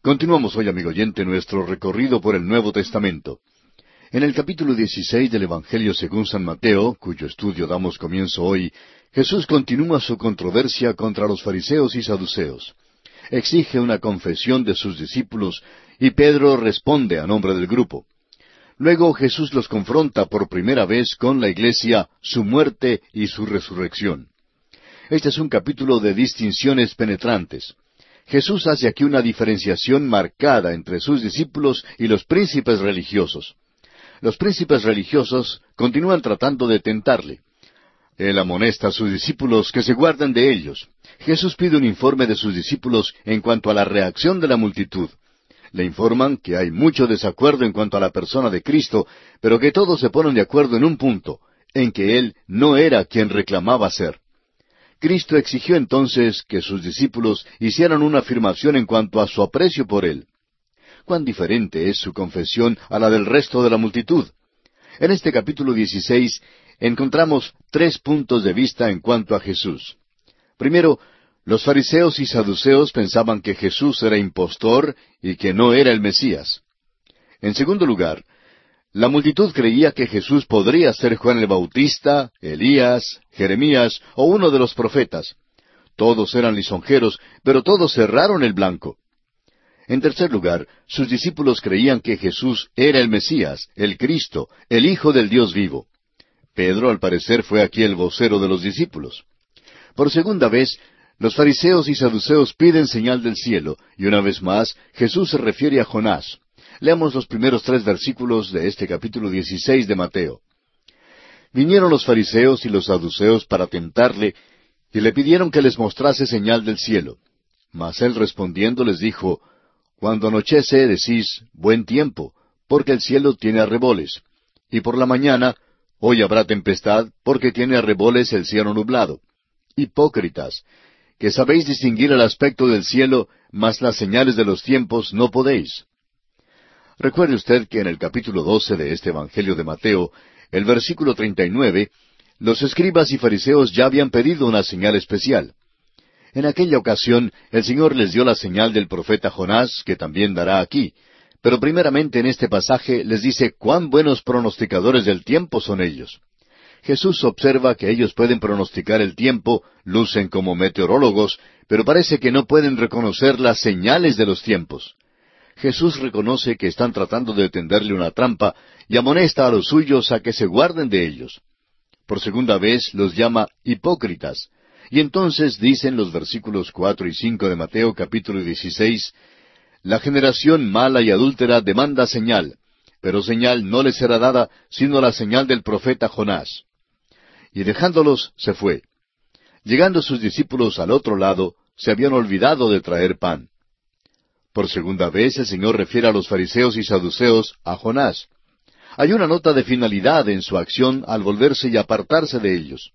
Continuamos hoy, amigo oyente, nuestro recorrido por el Nuevo Testamento. En el capítulo 16 del Evangelio según San Mateo, cuyo estudio damos comienzo hoy, Jesús continúa su controversia contra los fariseos y saduceos. Exige una confesión de sus discípulos y Pedro responde a nombre del grupo. Luego Jesús los confronta por primera vez con la iglesia, su muerte y su resurrección. Este es un capítulo de distinciones penetrantes. Jesús hace aquí una diferenciación marcada entre sus discípulos y los príncipes religiosos. Los príncipes religiosos continúan tratando de tentarle. Él amonesta a sus discípulos que se guarden de ellos. Jesús pide un informe de sus discípulos en cuanto a la reacción de la multitud. Le informan que hay mucho desacuerdo en cuanto a la persona de Cristo, pero que todos se ponen de acuerdo en un punto, en que Él no era quien reclamaba ser. Cristo exigió entonces que sus discípulos hicieran una afirmación en cuanto a su aprecio por Él. Cuán diferente es su confesión a la del resto de la multitud. En este capítulo 16 encontramos tres puntos de vista en cuanto a Jesús. Primero, los fariseos y saduceos pensaban que Jesús era impostor y que no era el Mesías. En segundo lugar, la multitud creía que Jesús podría ser Juan el Bautista, Elías, Jeremías o uno de los profetas. Todos eran lisonjeros, pero todos cerraron el blanco. En tercer lugar, sus discípulos creían que Jesús era el Mesías, el Cristo, el Hijo del Dios vivo. Pedro, al parecer, fue aquí el vocero de los discípulos. Por segunda vez, los fariseos y saduceos piden señal del cielo, y una vez más Jesús se refiere a Jonás. Leamos los primeros tres versículos de este capítulo 16 de Mateo. Vinieron los fariseos y los saduceos para tentarle, y le pidieron que les mostrase señal del cielo. Mas él respondiendo les dijo, Cuando anochece decís, buen tiempo, porque el cielo tiene arreboles, y por la mañana, Hoy habrá tempestad, porque tiene arreboles el cielo nublado. Hipócritas, que sabéis distinguir el aspecto del cielo, mas las señales de los tiempos no podéis. Recuerde usted que en el capítulo doce de este Evangelio de Mateo, el versículo treinta y nueve, los escribas y fariseos ya habían pedido una señal especial. En aquella ocasión el Señor les dio la señal del profeta Jonás, que también dará aquí, pero primeramente en este pasaje les dice cuán buenos pronosticadores del tiempo son ellos. Jesús observa que ellos pueden pronosticar el tiempo, lucen como meteorólogos, pero parece que no pueden reconocer las señales de los tiempos. Jesús reconoce que están tratando de tenderle una trampa y amonesta a los suyos a que se guarden de ellos. Por segunda vez los llama hipócritas. Y entonces dicen los versículos cuatro y cinco de Mateo capítulo dieciséis la generación mala y adúltera demanda señal, pero señal no le será dada sino la señal del profeta Jonás. Y dejándolos se fue. Llegando sus discípulos al otro lado, se habían olvidado de traer pan. Por segunda vez el Señor refiere a los fariseos y saduceos a Jonás. Hay una nota de finalidad en su acción al volverse y apartarse de ellos.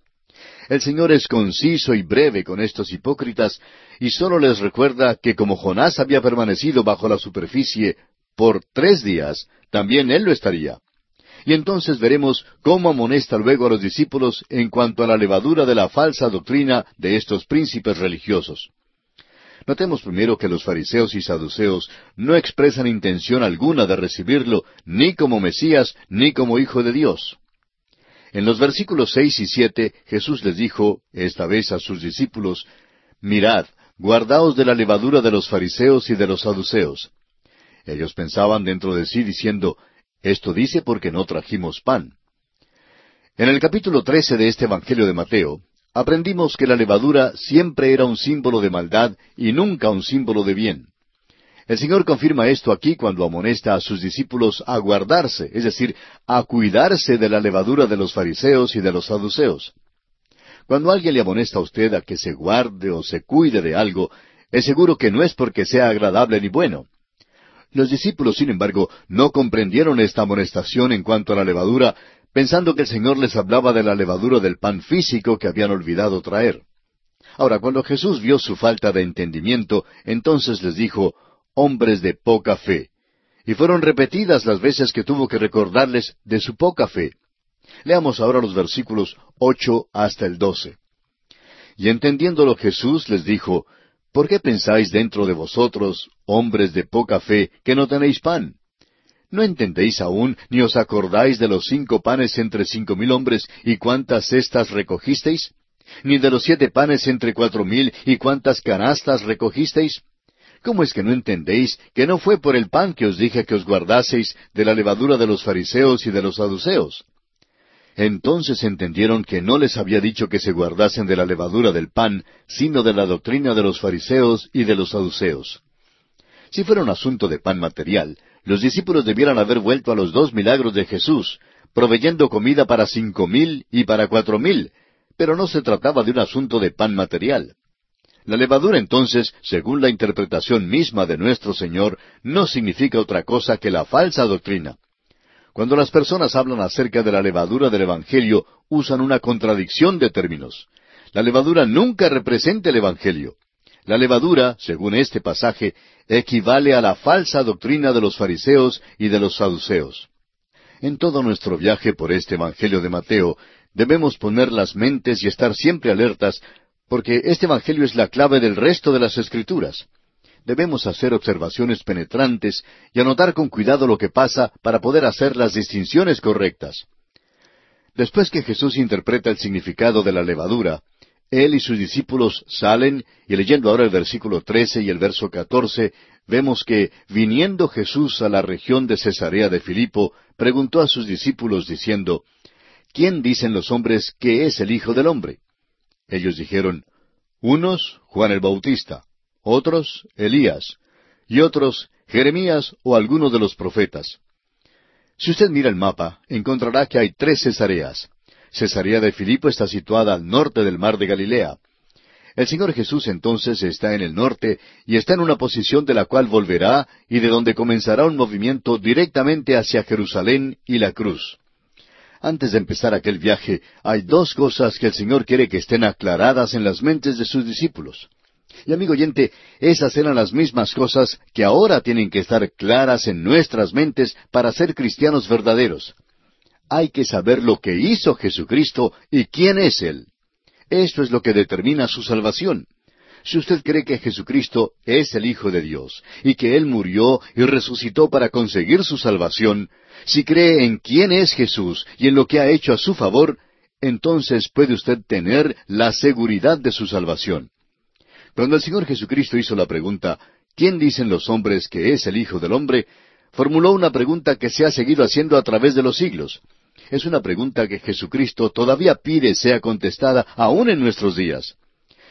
El Señor es conciso y breve con estos hipócritas y sólo les recuerda que como Jonás había permanecido bajo la superficie por tres días, también él lo estaría. Y entonces veremos cómo amonesta luego a los discípulos en cuanto a la levadura de la falsa doctrina de estos príncipes religiosos. Notemos primero que los fariseos y saduceos no expresan intención alguna de recibirlo ni como Mesías ni como Hijo de Dios. En los versículos seis y siete Jesús les dijo, esta vez a sus discípulos, Mirad, guardaos de la levadura de los fariseos y de los saduceos. Ellos pensaban dentro de sí diciendo, Esto dice porque no trajimos pan. En el capítulo trece de este Evangelio de Mateo, aprendimos que la levadura siempre era un símbolo de maldad y nunca un símbolo de bien. El Señor confirma esto aquí cuando amonesta a sus discípulos a guardarse, es decir, a cuidarse de la levadura de los fariseos y de los saduceos. Cuando alguien le amonesta a usted a que se guarde o se cuide de algo, es seguro que no es porque sea agradable ni bueno. Los discípulos, sin embargo, no comprendieron esta amonestación en cuanto a la levadura, pensando que el Señor les hablaba de la levadura del pan físico que habían olvidado traer. Ahora, cuando Jesús vio su falta de entendimiento, entonces les dijo, hombres de poca fe. Y fueron repetidas las veces que tuvo que recordarles de su poca fe. Leamos ahora los versículos ocho hasta el doce. Y entendiéndolo Jesús les dijo, ¿Por qué pensáis dentro de vosotros, hombres de poca fe, que no tenéis pan? ¿No entendéis aún, ni os acordáis de los cinco panes entre cinco mil hombres y cuántas cestas recogisteis? ¿Ni de los siete panes entre cuatro mil y cuántas canastas recogisteis? ¿Cómo es que no entendéis que no fue por el pan que os dije que os guardaseis de la levadura de los fariseos y de los saduceos? Entonces entendieron que no les había dicho que se guardasen de la levadura del pan, sino de la doctrina de los fariseos y de los saduceos. Si fuera un asunto de pan material, los discípulos debieran haber vuelto a los dos milagros de Jesús, proveyendo comida para cinco mil y para cuatro mil, pero no se trataba de un asunto de pan material. La levadura entonces, según la interpretación misma de nuestro Señor, no significa otra cosa que la falsa doctrina. Cuando las personas hablan acerca de la levadura del Evangelio, usan una contradicción de términos. La levadura nunca representa el Evangelio. La levadura, según este pasaje, equivale a la falsa doctrina de los fariseos y de los saduceos. En todo nuestro viaje por este Evangelio de Mateo, debemos poner las mentes y estar siempre alertas, porque este Evangelio es la clave del resto de las Escrituras. Debemos hacer observaciones penetrantes y anotar con cuidado lo que pasa para poder hacer las distinciones correctas. Después que Jesús interpreta el significado de la levadura, él y sus discípulos salen, y leyendo ahora el versículo trece y el verso catorce, vemos que, viniendo Jesús a la región de Cesarea de Filipo, preguntó a sus discípulos diciendo, ¿Quién dicen los hombres que es el Hijo del Hombre? Ellos dijeron, unos Juan el Bautista, otros Elías, y otros Jeremías o alguno de los profetas. Si usted mira el mapa, encontrará que hay tres Cesareas. Cesarea de Filipo está situada al norte del mar de Galilea. El Señor Jesús entonces está en el norte y está en una posición de la cual volverá y de donde comenzará un movimiento directamente hacia Jerusalén y la cruz. Antes de empezar aquel viaje, hay dos cosas que el Señor quiere que estén aclaradas en las mentes de sus discípulos. Y amigo oyente, esas eran las mismas cosas que ahora tienen que estar claras en nuestras mentes para ser cristianos verdaderos hay que saber lo que hizo Jesucristo y quién es Él. Esto es lo que determina su salvación. Si usted cree que Jesucristo es el Hijo de Dios y que Él murió y resucitó para conseguir su salvación, si cree en quién es Jesús y en lo que ha hecho a su favor, entonces puede usted tener la seguridad de su salvación. Cuando el Señor Jesucristo hizo la pregunta, ¿quién dicen los hombres que es el Hijo del Hombre? formuló una pregunta que se ha seguido haciendo a través de los siglos. Es una pregunta que Jesucristo todavía pide sea contestada aún en nuestros días.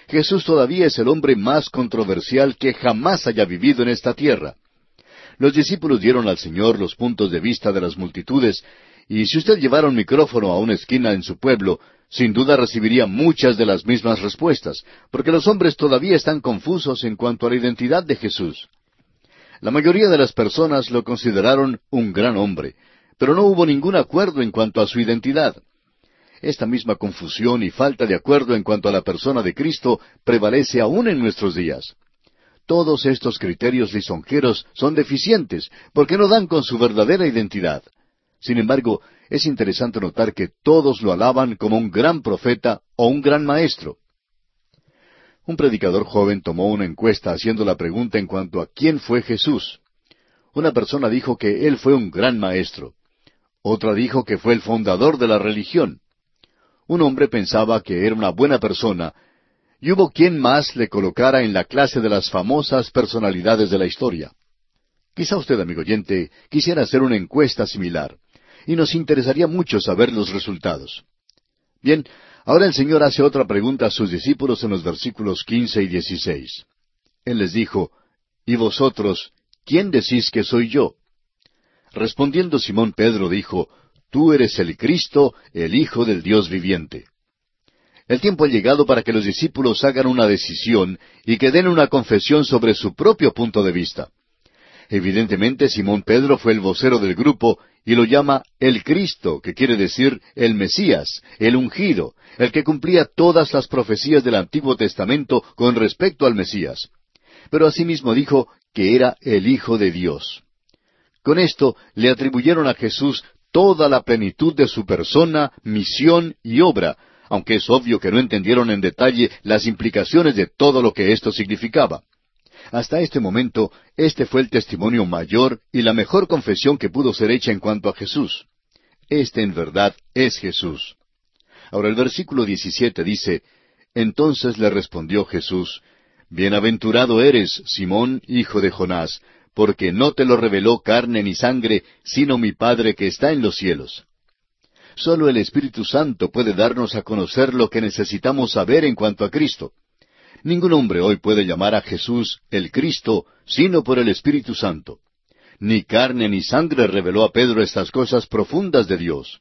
Jesús todavía es el hombre más controversial que jamás haya vivido en esta tierra. Los discípulos dieron al Señor los puntos de vista de las multitudes, y si usted llevara un micrófono a una esquina en su pueblo, sin duda recibiría muchas de las mismas respuestas, porque los hombres todavía están confusos en cuanto a la identidad de Jesús. La mayoría de las personas lo consideraron un gran hombre, pero no hubo ningún acuerdo en cuanto a su identidad. Esta misma confusión y falta de acuerdo en cuanto a la persona de Cristo prevalece aún en nuestros días. Todos estos criterios lisonjeros son deficientes porque no dan con su verdadera identidad. Sin embargo, es interesante notar que todos lo alaban como un gran profeta o un gran maestro. Un predicador joven tomó una encuesta haciendo la pregunta en cuanto a quién fue Jesús. Una persona dijo que él fue un gran maestro. Otra dijo que fue el fundador de la religión. Un hombre pensaba que era una buena persona, y hubo quien más le colocara en la clase de las famosas personalidades de la historia. Quizá usted, amigo oyente, quisiera hacer una encuesta similar, y nos interesaría mucho saber los resultados. Bien, Ahora el Señor hace otra pregunta a sus discípulos en los versículos quince y dieciséis. Él les dijo, ¿Y vosotros, quién decís que soy yo? Respondiendo Simón Pedro dijo, Tú eres el Cristo, el Hijo del Dios viviente. El tiempo ha llegado para que los discípulos hagan una decisión y que den una confesión sobre su propio punto de vista. Evidentemente Simón Pedro fue el vocero del grupo y lo llama el Cristo, que quiere decir el Mesías, el ungido, el que cumplía todas las profecías del Antiguo Testamento con respecto al Mesías. Pero asimismo dijo que era el Hijo de Dios. Con esto le atribuyeron a Jesús toda la plenitud de su persona, misión y obra, aunque es obvio que no entendieron en detalle las implicaciones de todo lo que esto significaba. Hasta este momento, este fue el testimonio mayor y la mejor confesión que pudo ser hecha en cuanto a Jesús. Este en verdad es Jesús. Ahora el versículo 17 dice, Entonces le respondió Jesús, Bienaventurado eres, Simón, hijo de Jonás, porque no te lo reveló carne ni sangre, sino mi Padre que está en los cielos. Solo el Espíritu Santo puede darnos a conocer lo que necesitamos saber en cuanto a Cristo. Ningún hombre hoy puede llamar a Jesús el Cristo sino por el Espíritu Santo. Ni carne ni sangre reveló a Pedro estas cosas profundas de Dios.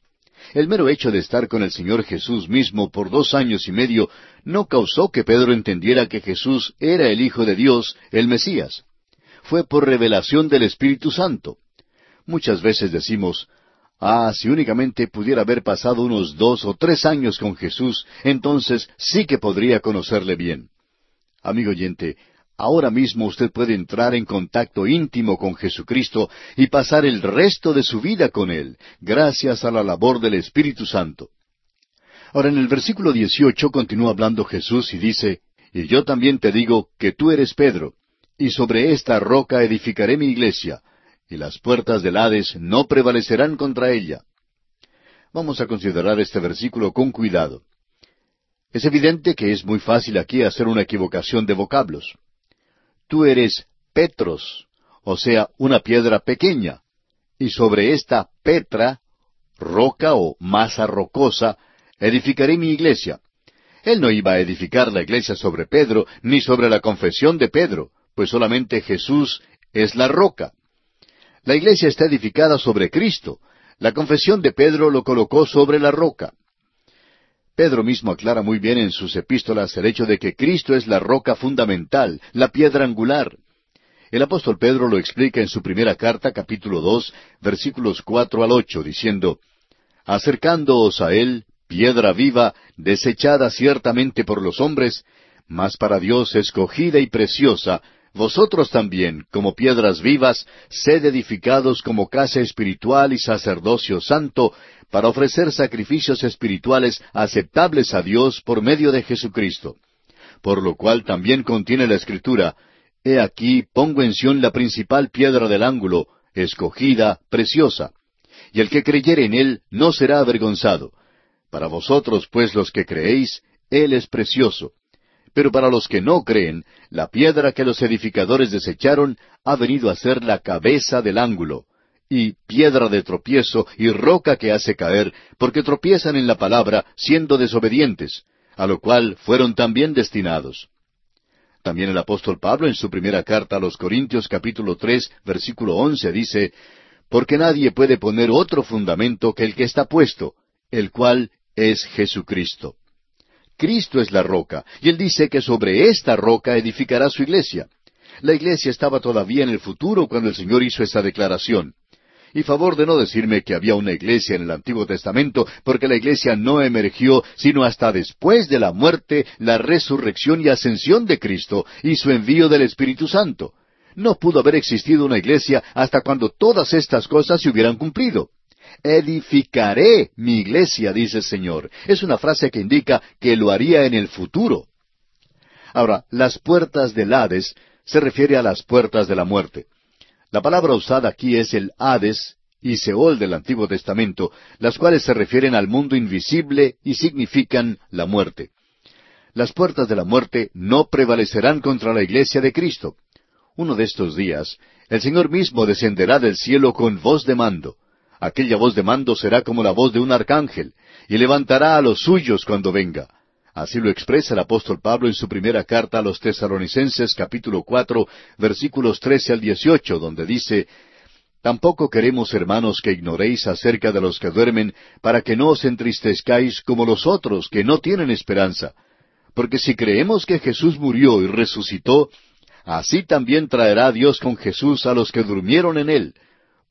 El mero hecho de estar con el Señor Jesús mismo por dos años y medio no causó que Pedro entendiera que Jesús era el Hijo de Dios, el Mesías. Fue por revelación del Espíritu Santo. Muchas veces decimos, Ah, si únicamente pudiera haber pasado unos dos o tres años con Jesús, entonces sí que podría conocerle bien. Amigo oyente, ahora mismo usted puede entrar en contacto íntimo con Jesucristo y pasar el resto de su vida con Él, gracias a la labor del Espíritu Santo. Ahora en el versículo 18 continúa hablando Jesús y dice, Y yo también te digo que tú eres Pedro, y sobre esta roca edificaré mi iglesia, y las puertas del Hades no prevalecerán contra ella. Vamos a considerar este versículo con cuidado. Es evidente que es muy fácil aquí hacer una equivocación de vocablos. Tú eres Petros, o sea, una piedra pequeña, y sobre esta Petra, roca o masa rocosa, edificaré mi iglesia. Él no iba a edificar la iglesia sobre Pedro, ni sobre la confesión de Pedro, pues solamente Jesús es la roca. La iglesia está edificada sobre Cristo. La confesión de Pedro lo colocó sobre la roca. Pedro mismo aclara muy bien en sus epístolas el hecho de que Cristo es la roca fundamental, la piedra angular. El apóstol Pedro lo explica en su primera carta, capítulo dos, versículos cuatro al ocho, diciendo, Acercándoos a él, piedra viva, desechada ciertamente por los hombres, mas para Dios escogida y preciosa, vosotros también, como piedras vivas, sed edificados como casa espiritual y sacerdocio santo, para ofrecer sacrificios espirituales aceptables a Dios por medio de Jesucristo. Por lo cual también contiene la Escritura, He aquí pongo en Sión la principal piedra del ángulo, escogida, preciosa. Y el que creyere en él no será avergonzado. Para vosotros, pues los que creéis, él es precioso. Pero para los que no creen, la piedra que los edificadores desecharon ha venido a ser la cabeza del ángulo, y piedra de tropiezo y roca que hace caer, porque tropiezan en la palabra, siendo desobedientes, a lo cual fueron también destinados. También el apóstol Pablo en su primera carta a los Corintios capítulo tres versículo once dice, Porque nadie puede poner otro fundamento que el que está puesto, el cual es Jesucristo. Cristo es la roca, y él dice que sobre esta roca edificará su iglesia. La iglesia estaba todavía en el futuro cuando el Señor hizo esa declaración. Y favor de no decirme que había una iglesia en el Antiguo Testamento, porque la iglesia no emergió sino hasta después de la muerte, la resurrección y ascensión de Cristo y su envío del Espíritu Santo. No pudo haber existido una iglesia hasta cuando todas estas cosas se hubieran cumplido edificaré mi iglesia, dice el Señor. Es una frase que indica que lo haría en el futuro. Ahora, las puertas del Hades se refiere a las puertas de la muerte. La palabra usada aquí es el Hades y Seol del Antiguo Testamento, las cuales se refieren al mundo invisible y significan la muerte. Las puertas de la muerte no prevalecerán contra la iglesia de Cristo. Uno de estos días, el Señor mismo descenderá del cielo con voz de mando aquella voz de mando será como la voz de un arcángel, y levantará a los suyos cuando venga. Así lo expresa el apóstol Pablo en su primera carta a los tesalonicenses capítulo cuatro versículos trece al dieciocho, donde dice Tampoco queremos, hermanos, que ignoréis acerca de los que duermen, para que no os entristezcáis como los otros que no tienen esperanza. Porque si creemos que Jesús murió y resucitó, así también traerá Dios con Jesús a los que durmieron en él.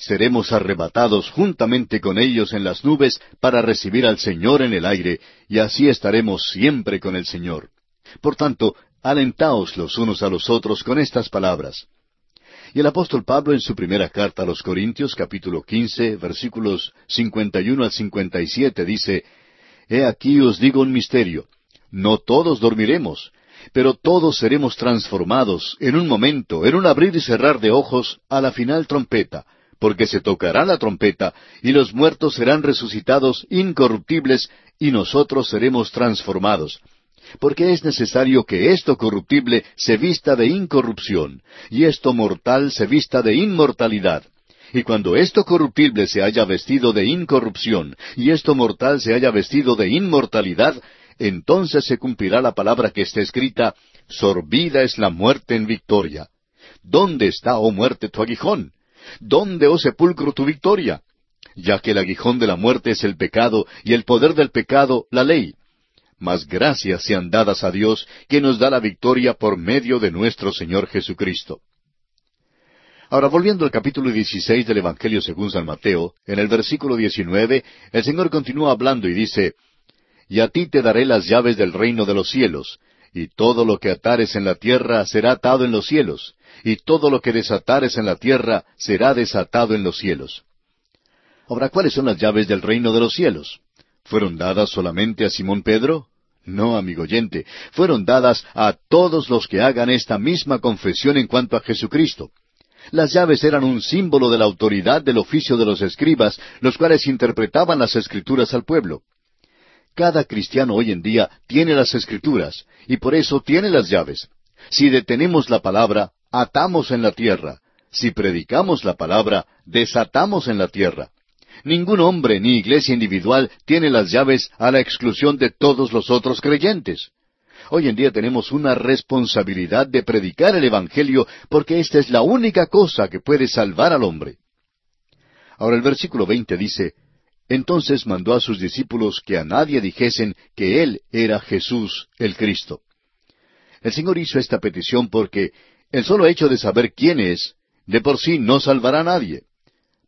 seremos arrebatados juntamente con ellos en las nubes para recibir al Señor en el aire, y así estaremos siempre con el Señor. Por tanto, alentaos los unos a los otros con estas palabras. Y el apóstol Pablo en su primera carta a los Corintios, capítulo quince, versículos cincuenta y uno al cincuenta y siete, dice, He aquí os digo un misterio. No todos dormiremos, pero todos seremos transformados en un momento, en un abrir y cerrar de ojos, a la final trompeta, porque se tocará la trompeta, y los muertos serán resucitados incorruptibles, y nosotros seremos transformados porque es necesario que esto corruptible se vista de incorrupción, y esto mortal se vista de inmortalidad. Y cuando esto corruptible se haya vestido de incorrupción, y esto mortal se haya vestido de inmortalidad, entonces se cumplirá la palabra que está escrita, Sorbida es la muerte en victoria. ¿Dónde está, oh muerte, tu aguijón? ¿Dónde, oh sepulcro, tu victoria? Ya que el aguijón de la muerte es el pecado, y el poder del pecado, la ley mas gracias sean dadas a Dios que nos da la victoria por medio de nuestro Señor Jesucristo. Ahora, volviendo al capítulo 16 del Evangelio según San Mateo, en el versículo 19, el Señor continúa hablando y dice, Y a ti te daré las llaves del reino de los cielos, y todo lo que atares en la tierra será atado en los cielos, y todo lo que desatares en la tierra será desatado en los cielos. Ahora, ¿cuáles son las llaves del reino de los cielos? ¿Fueron dadas solamente a Simón Pedro? No, amigo oyente, fueron dadas a todos los que hagan esta misma confesión en cuanto a Jesucristo. Las llaves eran un símbolo de la autoridad del oficio de los escribas, los cuales interpretaban las escrituras al pueblo. Cada cristiano hoy en día tiene las escrituras, y por eso tiene las llaves. Si detenemos la palabra, atamos en la tierra. Si predicamos la palabra, desatamos en la tierra. Ningún hombre ni iglesia individual tiene las llaves a la exclusión de todos los otros creyentes. Hoy en día tenemos una responsabilidad de predicar el Evangelio porque esta es la única cosa que puede salvar al hombre. Ahora el versículo veinte dice, Entonces mandó a sus discípulos que a nadie dijesen que Él era Jesús el Cristo. El Señor hizo esta petición porque el solo hecho de saber quién es, de por sí no salvará a nadie.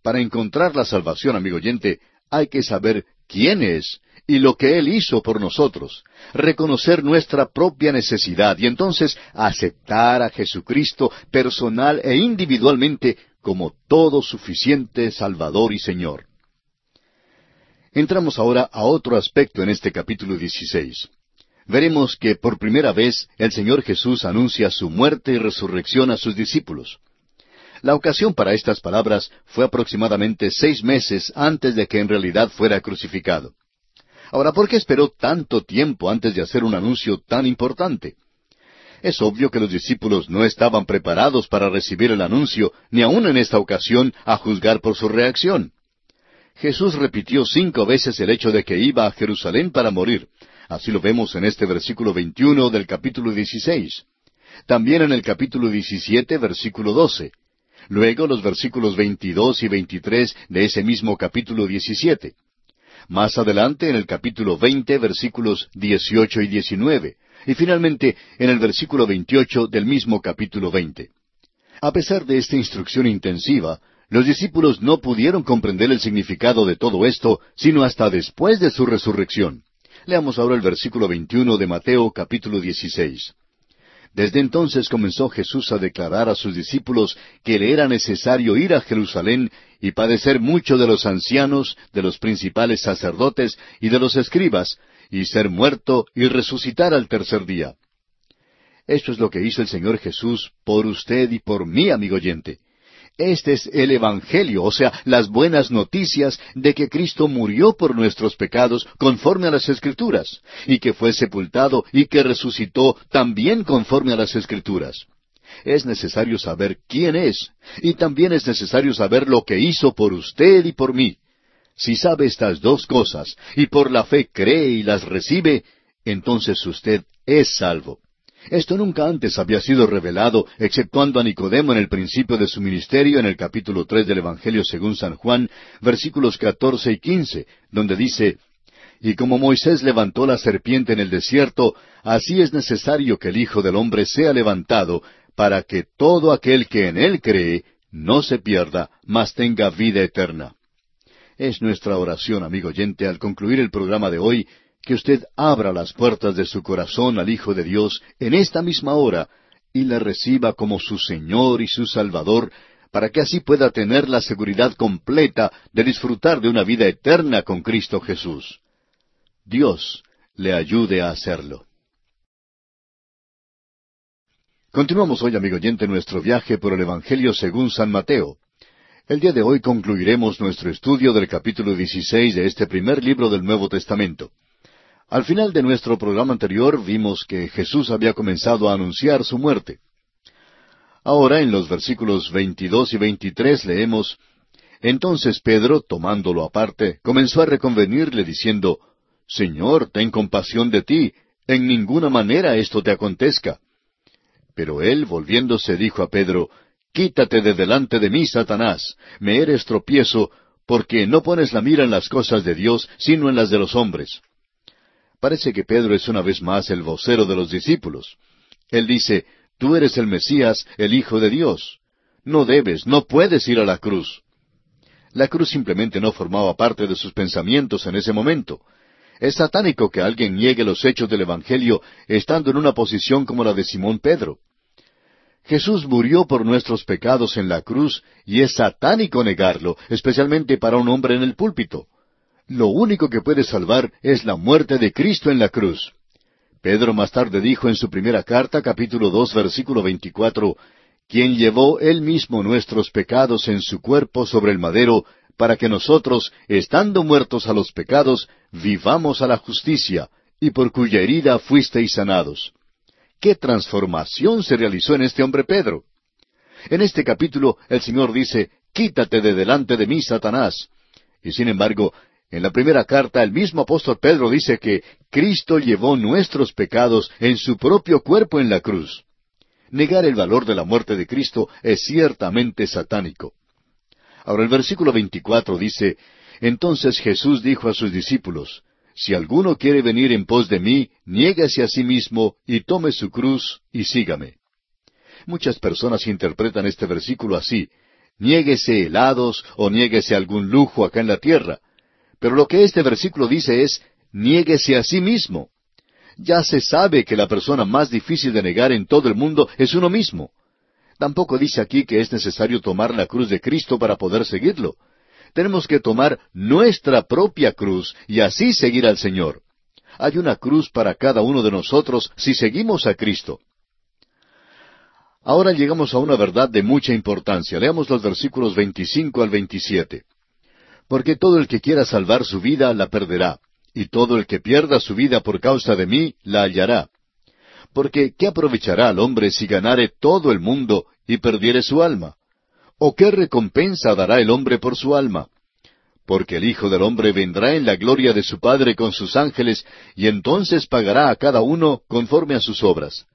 Para encontrar la salvación, amigo oyente, hay que saber quién es y lo que Él hizo por nosotros, reconocer nuestra propia necesidad y entonces aceptar a Jesucristo personal e individualmente como todo suficiente Salvador y Señor. Entramos ahora a otro aspecto en este capítulo 16. Veremos que por primera vez el Señor Jesús anuncia su muerte y resurrección a sus discípulos. La ocasión para estas palabras fue aproximadamente seis meses antes de que en realidad fuera crucificado. Ahora, ¿por qué esperó tanto tiempo antes de hacer un anuncio tan importante? Es obvio que los discípulos no estaban preparados para recibir el anuncio, ni aun en esta ocasión, a juzgar por su reacción. Jesús repitió cinco veces el hecho de que iba a Jerusalén para morir. Así lo vemos en este versículo 21 del capítulo 16. También en el capítulo 17, versículo 12 luego los versículos 22 y 23 de ese mismo capítulo 17. Más adelante en el capítulo 20, versículos 18 y 19, y finalmente en el versículo 28 del mismo capítulo 20. A pesar de esta instrucción intensiva, los discípulos no pudieron comprender el significado de todo esto, sino hasta después de su resurrección. Leamos ahora el versículo 21 de Mateo capítulo 16. Desde entonces comenzó Jesús a declarar a sus discípulos que le era necesario ir a Jerusalén y padecer mucho de los ancianos, de los principales sacerdotes y de los escribas, y ser muerto y resucitar al tercer día. Esto es lo que hizo el Señor Jesús por usted y por mí, amigo oyente. Este es el Evangelio, o sea, las buenas noticias de que Cristo murió por nuestros pecados conforme a las Escrituras, y que fue sepultado y que resucitó también conforme a las Escrituras. Es necesario saber quién es, y también es necesario saber lo que hizo por usted y por mí. Si sabe estas dos cosas, y por la fe cree y las recibe, entonces usted es salvo. Esto nunca antes había sido revelado, exceptuando a Nicodemo en el principio de su ministerio en el capítulo tres del Evangelio según San Juan, versículos catorce y quince, donde dice Y como Moisés levantó la serpiente en el desierto, así es necesario que el Hijo del hombre sea levantado, para que todo aquel que en Él cree no se pierda, mas tenga vida eterna. Es nuestra oración, amigo oyente, al concluir el programa de hoy, que usted abra las puertas de su corazón al Hijo de Dios en esta misma hora y le reciba como su Señor y su Salvador, para que así pueda tener la seguridad completa de disfrutar de una vida eterna con Cristo Jesús. Dios le ayude a hacerlo. Continuamos hoy, amigo oyente, nuestro viaje por el Evangelio según San Mateo. El día de hoy concluiremos nuestro estudio del capítulo 16 de este primer libro del Nuevo Testamento. Al final de nuestro programa anterior vimos que Jesús había comenzado a anunciar su muerte. Ahora en los versículos 22 y 23 leemos, Entonces Pedro, tomándolo aparte, comenzó a reconvenirle diciendo, Señor, ten compasión de ti, en ninguna manera esto te acontezca. Pero él, volviéndose, dijo a Pedro, Quítate de delante de mí, Satanás, me eres tropiezo, porque no pones la mira en las cosas de Dios, sino en las de los hombres. Parece que Pedro es una vez más el vocero de los discípulos. Él dice, Tú eres el Mesías, el Hijo de Dios. No debes, no puedes ir a la cruz. La cruz simplemente no formaba parte de sus pensamientos en ese momento. Es satánico que alguien niegue los hechos del Evangelio estando en una posición como la de Simón Pedro. Jesús murió por nuestros pecados en la cruz y es satánico negarlo, especialmente para un hombre en el púlpito. Lo único que puede salvar es la muerte de Cristo en la cruz. Pedro más tarde dijo en su primera carta, capítulo dos, versículo veinticuatro, quien llevó él mismo nuestros pecados en su cuerpo sobre el madero, para que nosotros, estando muertos a los pecados, vivamos a la justicia, y por cuya herida fuisteis sanados. ¿Qué transformación se realizó en este hombre Pedro? En este capítulo el Señor dice, Quítate de delante de mí, Satanás. Y sin embargo, en la primera carta el mismo apóstol Pedro dice que Cristo llevó nuestros pecados en su propio cuerpo en la cruz. Negar el valor de la muerte de Cristo es ciertamente satánico. Ahora el versículo 24 dice, Entonces Jesús dijo a sus discípulos, si alguno quiere venir en pos de mí, niégase a sí mismo y tome su cruz y sígame. Muchas personas interpretan este versículo así, niéguese helados o niéguese algún lujo acá en la tierra. Pero lo que este versículo dice es, niéguese a sí mismo. Ya se sabe que la persona más difícil de negar en todo el mundo es uno mismo. Tampoco dice aquí que es necesario tomar la cruz de Cristo para poder seguirlo tenemos que tomar nuestra propia cruz y así seguir al Señor. Hay una cruz para cada uno de nosotros si seguimos a Cristo. Ahora llegamos a una verdad de mucha importancia. Leamos los versículos 25 al 27. Porque todo el que quiera salvar su vida la perderá, y todo el que pierda su vida por causa de mí la hallará. Porque ¿qué aprovechará al hombre si ganare todo el mundo y perdiere su alma? ¿O qué recompensa dará el hombre por su alma? Porque el Hijo del Hombre vendrá en la gloria de su Padre con sus ángeles, y entonces pagará a cada uno conforme a sus obras.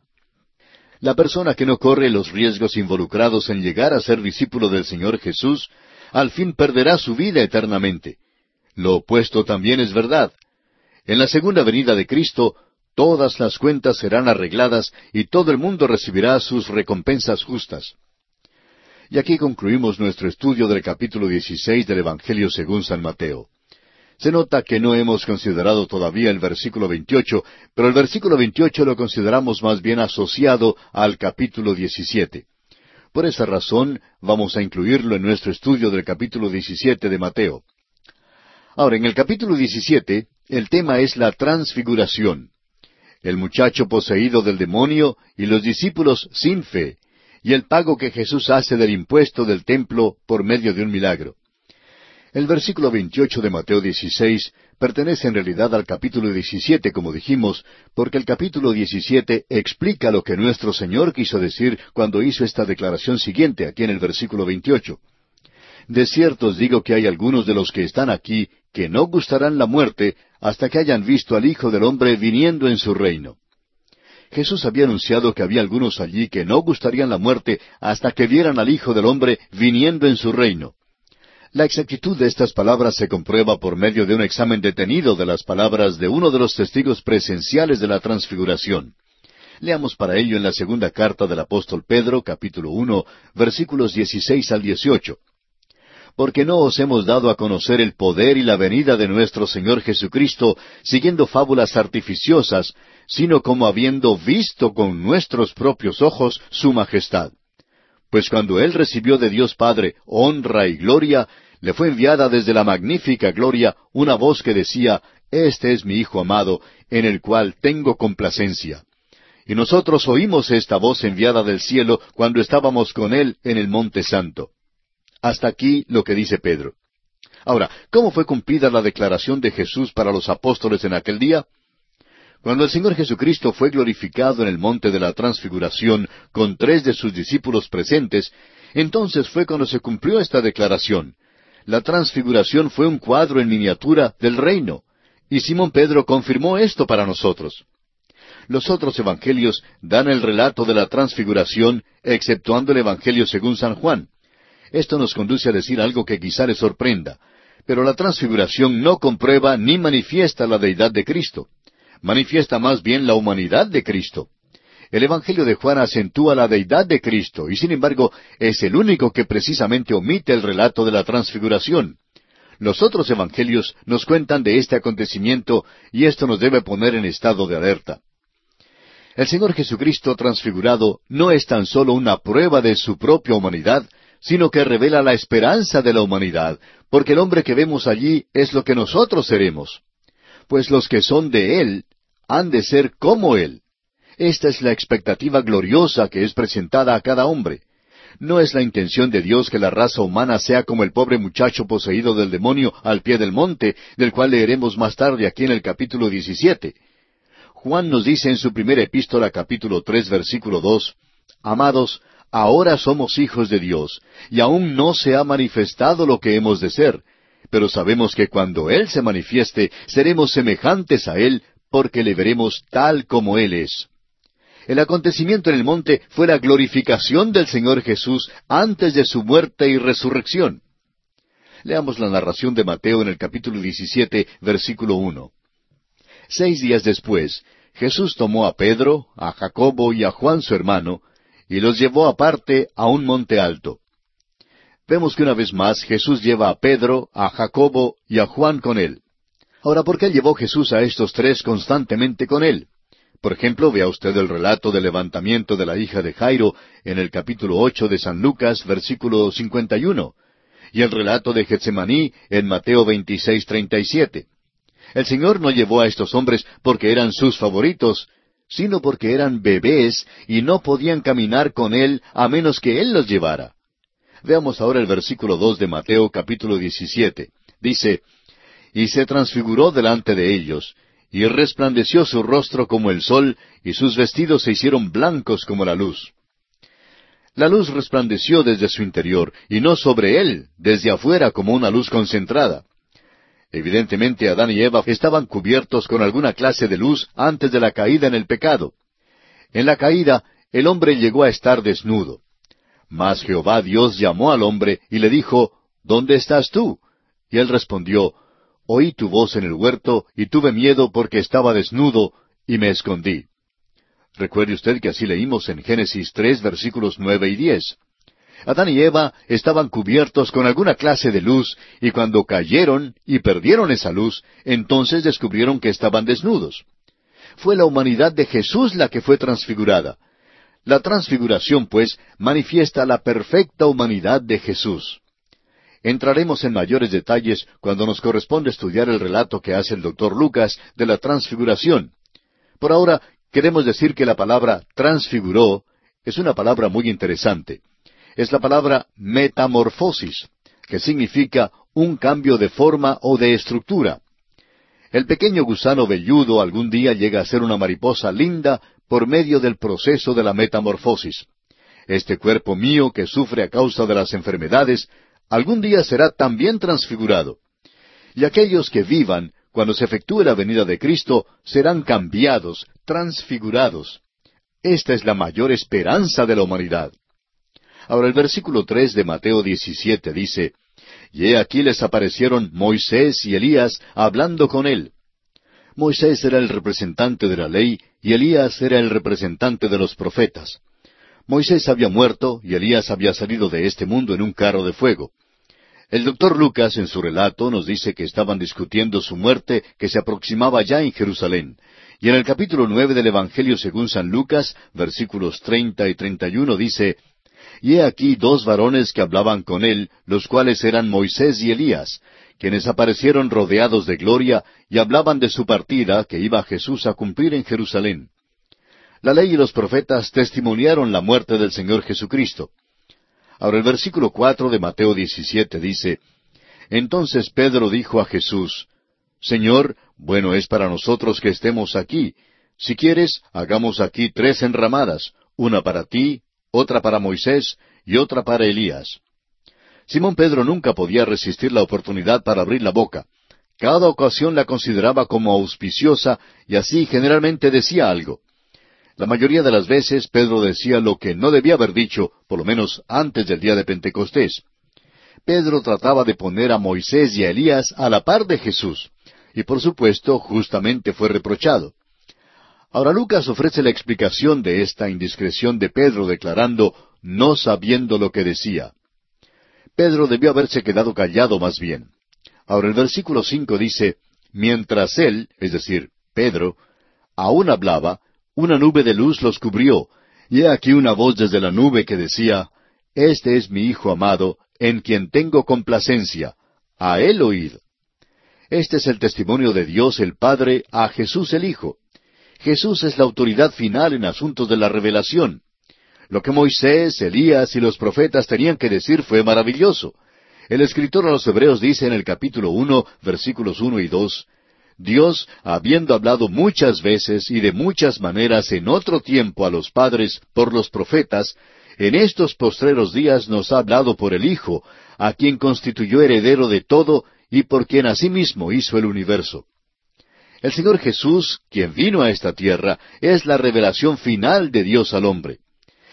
La persona que no corre los riesgos involucrados en llegar a ser discípulo del Señor Jesús, al fin perderá su vida eternamente. Lo opuesto también es verdad. En la segunda venida de Cristo, todas las cuentas serán arregladas y todo el mundo recibirá sus recompensas justas. Y aquí concluimos nuestro estudio del capítulo 16 del Evangelio según San Mateo. Se nota que no hemos considerado todavía el versículo 28, pero el versículo 28 lo consideramos más bien asociado al capítulo 17. Por esa razón vamos a incluirlo en nuestro estudio del capítulo 17 de Mateo. Ahora, en el capítulo 17, el tema es la transfiguración. El muchacho poseído del demonio y los discípulos sin fe, y el pago que Jesús hace del impuesto del templo por medio de un milagro. El versículo 28 de Mateo 16 pertenece en realidad al capítulo 17, como dijimos, porque el capítulo 17 explica lo que nuestro Señor quiso decir cuando hizo esta declaración siguiente, aquí en el versículo 28. De cierto os digo que hay algunos de los que están aquí que no gustarán la muerte hasta que hayan visto al Hijo del Hombre viniendo en su reino. Jesús había anunciado que había algunos allí que no gustarían la muerte hasta que vieran al Hijo del Hombre viniendo en su reino. La exactitud de estas palabras se comprueba por medio de un examen detenido de las palabras de uno de los testigos presenciales de la transfiguración. Leamos para ello en la segunda carta del apóstol Pedro, capítulo uno, versículos dieciséis al dieciocho. Porque no os hemos dado a conocer el poder y la venida de nuestro Señor Jesucristo siguiendo fábulas artificiosas, sino como habiendo visto con nuestros propios ojos su majestad. Pues cuando Él recibió de Dios Padre honra y gloria, le fue enviada desde la magnífica gloria una voz que decía, Este es mi Hijo amado, en el cual tengo complacencia. Y nosotros oímos esta voz enviada del cielo cuando estábamos con Él en el Monte Santo. Hasta aquí lo que dice Pedro. Ahora, ¿cómo fue cumplida la declaración de Jesús para los apóstoles en aquel día? Cuando el Señor Jesucristo fue glorificado en el monte de la transfiguración con tres de sus discípulos presentes, entonces fue cuando se cumplió esta declaración. La transfiguración fue un cuadro en miniatura del reino, y Simón Pedro confirmó esto para nosotros. Los otros evangelios dan el relato de la transfiguración, exceptuando el Evangelio según San Juan. Esto nos conduce a decir algo que quizá le sorprenda, pero la transfiguración no comprueba ni manifiesta la deidad de Cristo manifiesta más bien la humanidad de Cristo. El Evangelio de Juan acentúa la deidad de Cristo y sin embargo es el único que precisamente omite el relato de la transfiguración. Los otros Evangelios nos cuentan de este acontecimiento y esto nos debe poner en estado de alerta. El Señor Jesucristo transfigurado no es tan solo una prueba de su propia humanidad, sino que revela la esperanza de la humanidad, porque el hombre que vemos allí es lo que nosotros seremos pues los que son de Él han de ser como Él. Esta es la expectativa gloriosa que es presentada a cada hombre. No es la intención de Dios que la raza humana sea como el pobre muchacho poseído del demonio al pie del monte, del cual leeremos más tarde aquí en el capítulo 17. Juan nos dice en su primera epístola capítulo tres versículo dos, Amados, ahora somos hijos de Dios, y aún no se ha manifestado lo que hemos de ser, pero sabemos que cuando Él se manifieste, seremos semejantes a Él, porque le veremos tal como Él es. El acontecimiento en el monte fue la glorificación del Señor Jesús antes de su muerte y resurrección. Leamos la narración de Mateo en el capítulo 17, versículo 1. Seis días después, Jesús tomó a Pedro, a Jacobo y a Juan su hermano, y los llevó aparte a un monte alto vemos que una vez más Jesús lleva a Pedro, a Jacobo y a Juan con él. Ahora, ¿por qué llevó Jesús a estos tres constantemente con él? Por ejemplo, vea usted el relato del levantamiento de la hija de Jairo en el capítulo ocho de San Lucas, versículo cincuenta y uno, y el relato de Getsemaní en Mateo veintiséis treinta y siete. El Señor no llevó a estos hombres porque eran sus favoritos, sino porque eran bebés y no podían caminar con Él a menos que Él los llevara. Veamos ahora el versículo dos de Mateo capítulo 17. Dice, Y se transfiguró delante de ellos, y resplandeció su rostro como el sol, y sus vestidos se hicieron blancos como la luz. La luz resplandeció desde su interior, y no sobre él, desde afuera como una luz concentrada. Evidentemente Adán y Eva estaban cubiertos con alguna clase de luz antes de la caída en el pecado. En la caída, el hombre llegó a estar desnudo. Mas Jehová Dios llamó al hombre y le dijo, ¿Dónde estás tú? Y él respondió, Oí tu voz en el huerto y tuve miedo porque estaba desnudo y me escondí. Recuerde usted que así leímos en Génesis tres versículos nueve y diez. Adán y Eva estaban cubiertos con alguna clase de luz, y cuando cayeron y perdieron esa luz, entonces descubrieron que estaban desnudos. Fue la humanidad de Jesús la que fue transfigurada. La transfiguración, pues, manifiesta la perfecta humanidad de Jesús. Entraremos en mayores detalles cuando nos corresponde estudiar el relato que hace el doctor Lucas de la transfiguración. Por ahora, queremos decir que la palabra transfiguró es una palabra muy interesante. Es la palabra metamorfosis, que significa un cambio de forma o de estructura. El pequeño gusano velludo algún día llega a ser una mariposa linda, por medio del proceso de la metamorfosis. Este cuerpo mío que sufre a causa de las enfermedades, algún día será también transfigurado. Y aquellos que vivan cuando se efectúe la venida de Cristo serán cambiados, transfigurados. Esta es la mayor esperanza de la humanidad. Ahora el versículo tres de Mateo 17 dice, Y he aquí les aparecieron Moisés y Elías hablando con él. Moisés era el representante de la ley y Elías era el representante de los profetas. Moisés había muerto y Elías había salido de este mundo en un carro de fuego. El doctor Lucas en su relato nos dice que estaban discutiendo su muerte que se aproximaba ya en Jerusalén. Y en el capítulo nueve del Evangelio según San Lucas, versículos treinta y treinta y uno dice, Y he aquí dos varones que hablaban con él, los cuales eran Moisés y Elías, quienes aparecieron rodeados de gloria y hablaban de su partida que iba Jesús a cumplir en Jerusalén. La ley y los profetas testimoniaron la muerte del Señor Jesucristo. Ahora el versículo cuatro de Mateo 17 dice, Entonces Pedro dijo a Jesús, Señor, bueno es para nosotros que estemos aquí. Si quieres, hagamos aquí tres enramadas, una para ti, otra para Moisés y otra para Elías. Simón Pedro nunca podía resistir la oportunidad para abrir la boca. Cada ocasión la consideraba como auspiciosa y así generalmente decía algo. La mayoría de las veces Pedro decía lo que no debía haber dicho, por lo menos antes del día de Pentecostés. Pedro trataba de poner a Moisés y a Elías a la par de Jesús, y por supuesto justamente fue reprochado. Ahora Lucas ofrece la explicación de esta indiscreción de Pedro declarando no sabiendo lo que decía. Pedro debió haberse quedado callado más bien. Ahora el versículo cinco dice, mientras él, es decir, Pedro, aún hablaba, una nube de luz los cubrió, y he aquí una voz desde la nube que decía, Este es mi Hijo amado, en quien tengo complacencia, a él oíd. Este es el testimonio de Dios el Padre a Jesús el Hijo. Jesús es la autoridad final en asuntos de la revelación. Lo que Moisés, Elías y los profetas tenían que decir fue maravilloso. El escritor a los Hebreos dice en el capítulo uno, versículos uno y dos, Dios, habiendo hablado muchas veces y de muchas maneras en otro tiempo a los padres por los profetas, en estos postreros días nos ha hablado por el Hijo, a quien constituyó heredero de todo y por quien asimismo hizo el universo. El Señor Jesús, quien vino a esta tierra, es la revelación final de Dios al hombre.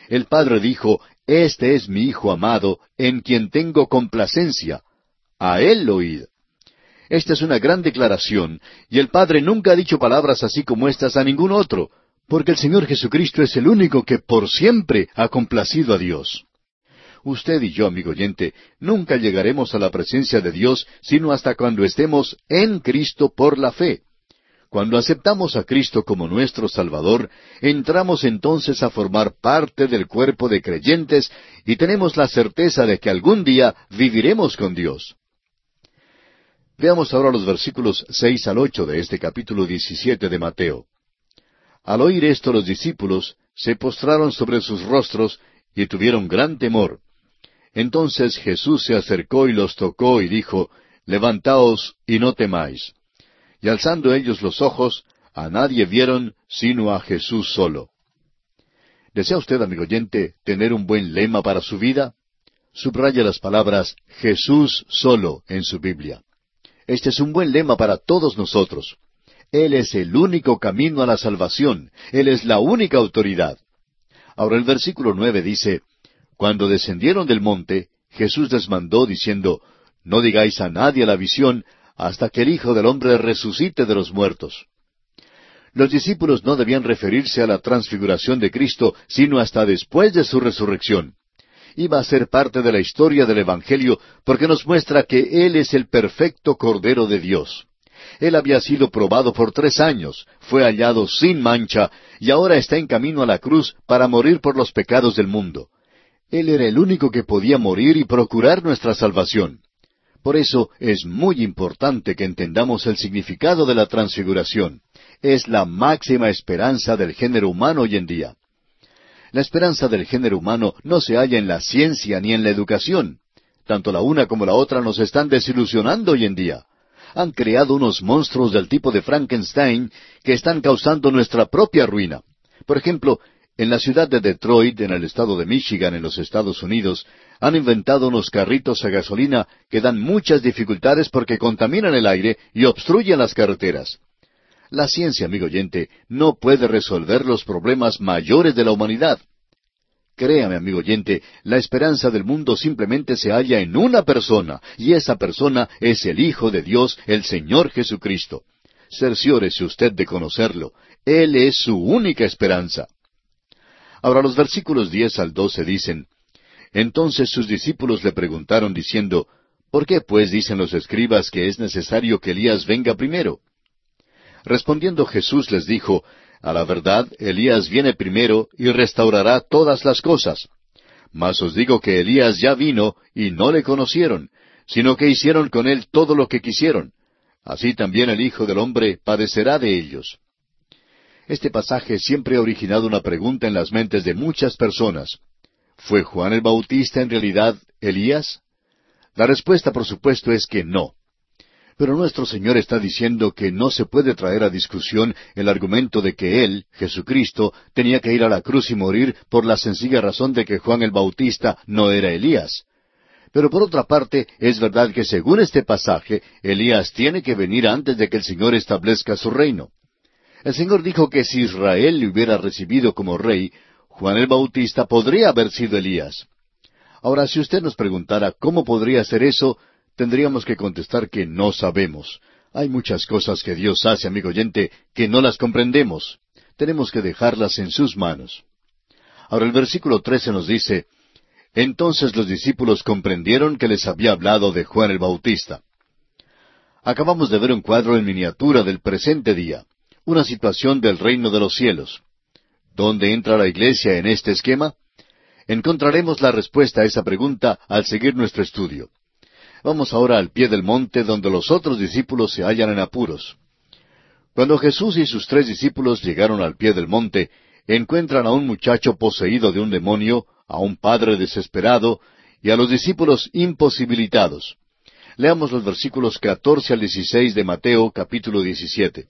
El Padre dijo, Este es mi Hijo amado, en quien tengo complacencia. A él oíd. Esta es una gran declaración, y el Padre nunca ha dicho palabras así como estas a ningún otro, porque el Señor Jesucristo es el único que por siempre ha complacido a Dios. Usted y yo, amigo oyente, nunca llegaremos a la presencia de Dios sino hasta cuando estemos en Cristo por la fe. Cuando aceptamos a Cristo como nuestro Salvador, entramos entonces a formar parte del cuerpo de creyentes y tenemos la certeza de que algún día viviremos con Dios. Veamos ahora los versículos seis al ocho de este capítulo diecisiete de Mateo. Al oír esto los discípulos se postraron sobre sus rostros y tuvieron gran temor. Entonces Jesús se acercó y los tocó y dijo, Levantaos y no temáis. Y alzando ellos los ojos, a nadie vieron sino a Jesús solo. ¿Desea usted, amigo oyente, tener un buen lema para su vida? Subraya las palabras Jesús solo en su Biblia. Este es un buen lema para todos nosotros. Él es el único camino a la salvación. Él es la única autoridad. Ahora el versículo nueve dice, Cuando descendieron del monte, Jesús les mandó diciendo, No digáis a nadie la visión hasta que el Hijo del Hombre resucite de los muertos. Los discípulos no debían referirse a la transfiguración de Cristo, sino hasta después de su resurrección iba a ser parte de la historia del Evangelio porque nos muestra que Él es el perfecto Cordero de Dios. Él había sido probado por tres años, fue hallado sin mancha y ahora está en camino a la cruz para morir por los pecados del mundo. Él era el único que podía morir y procurar nuestra salvación. Por eso es muy importante que entendamos el significado de la transfiguración. Es la máxima esperanza del género humano hoy en día. La esperanza del género humano no se halla en la ciencia ni en la educación. Tanto la una como la otra nos están desilusionando hoy en día. Han creado unos monstruos del tipo de Frankenstein que están causando nuestra propia ruina. Por ejemplo, en la ciudad de Detroit, en el estado de Michigan, en los Estados Unidos, han inventado unos carritos a gasolina que dan muchas dificultades porque contaminan el aire y obstruyen las carreteras. La ciencia, amigo oyente, no puede resolver los problemas mayores de la humanidad. Créame, amigo oyente, la esperanza del mundo simplemente se halla en una persona, y esa persona es el Hijo de Dios, el Señor Jesucristo. cerciórese usted de conocerlo. Él es su única esperanza. Ahora los versículos diez al doce dicen, Entonces sus discípulos le preguntaron diciendo, ¿Por qué pues dicen los escribas que es necesario que Elías venga primero? Respondiendo Jesús les dijo, A la verdad, Elías viene primero y restaurará todas las cosas. Mas os digo que Elías ya vino y no le conocieron, sino que hicieron con él todo lo que quisieron. Así también el Hijo del Hombre padecerá de ellos. Este pasaje siempre ha originado una pregunta en las mentes de muchas personas. ¿Fue Juan el Bautista en realidad Elías? La respuesta, por supuesto, es que no. Pero nuestro Señor está diciendo que no se puede traer a discusión el argumento de que Él, Jesucristo, tenía que ir a la cruz y morir por la sencilla razón de que Juan el Bautista no era Elías. Pero por otra parte, es verdad que según este pasaje, Elías tiene que venir antes de que el Señor establezca su reino. El Señor dijo que si Israel le hubiera recibido como rey, Juan el Bautista podría haber sido Elías. Ahora, si usted nos preguntara cómo podría ser eso, tendríamos que contestar que no sabemos. Hay muchas cosas que Dios hace, amigo oyente, que no las comprendemos. Tenemos que dejarlas en sus manos. Ahora el versículo trece nos dice, entonces los discípulos comprendieron que les había hablado de Juan el Bautista. Acabamos de ver un cuadro en miniatura del presente día, una situación del reino de los cielos. ¿Dónde entra la iglesia en este esquema? Encontraremos la respuesta a esa pregunta al seguir nuestro estudio. Vamos ahora al pie del monte donde los otros discípulos se hallan en apuros. Cuando Jesús y sus tres discípulos llegaron al pie del monte, encuentran a un muchacho poseído de un demonio, a un padre desesperado y a los discípulos imposibilitados. Leamos los versículos catorce al dieciséis de Mateo capítulo diecisiete.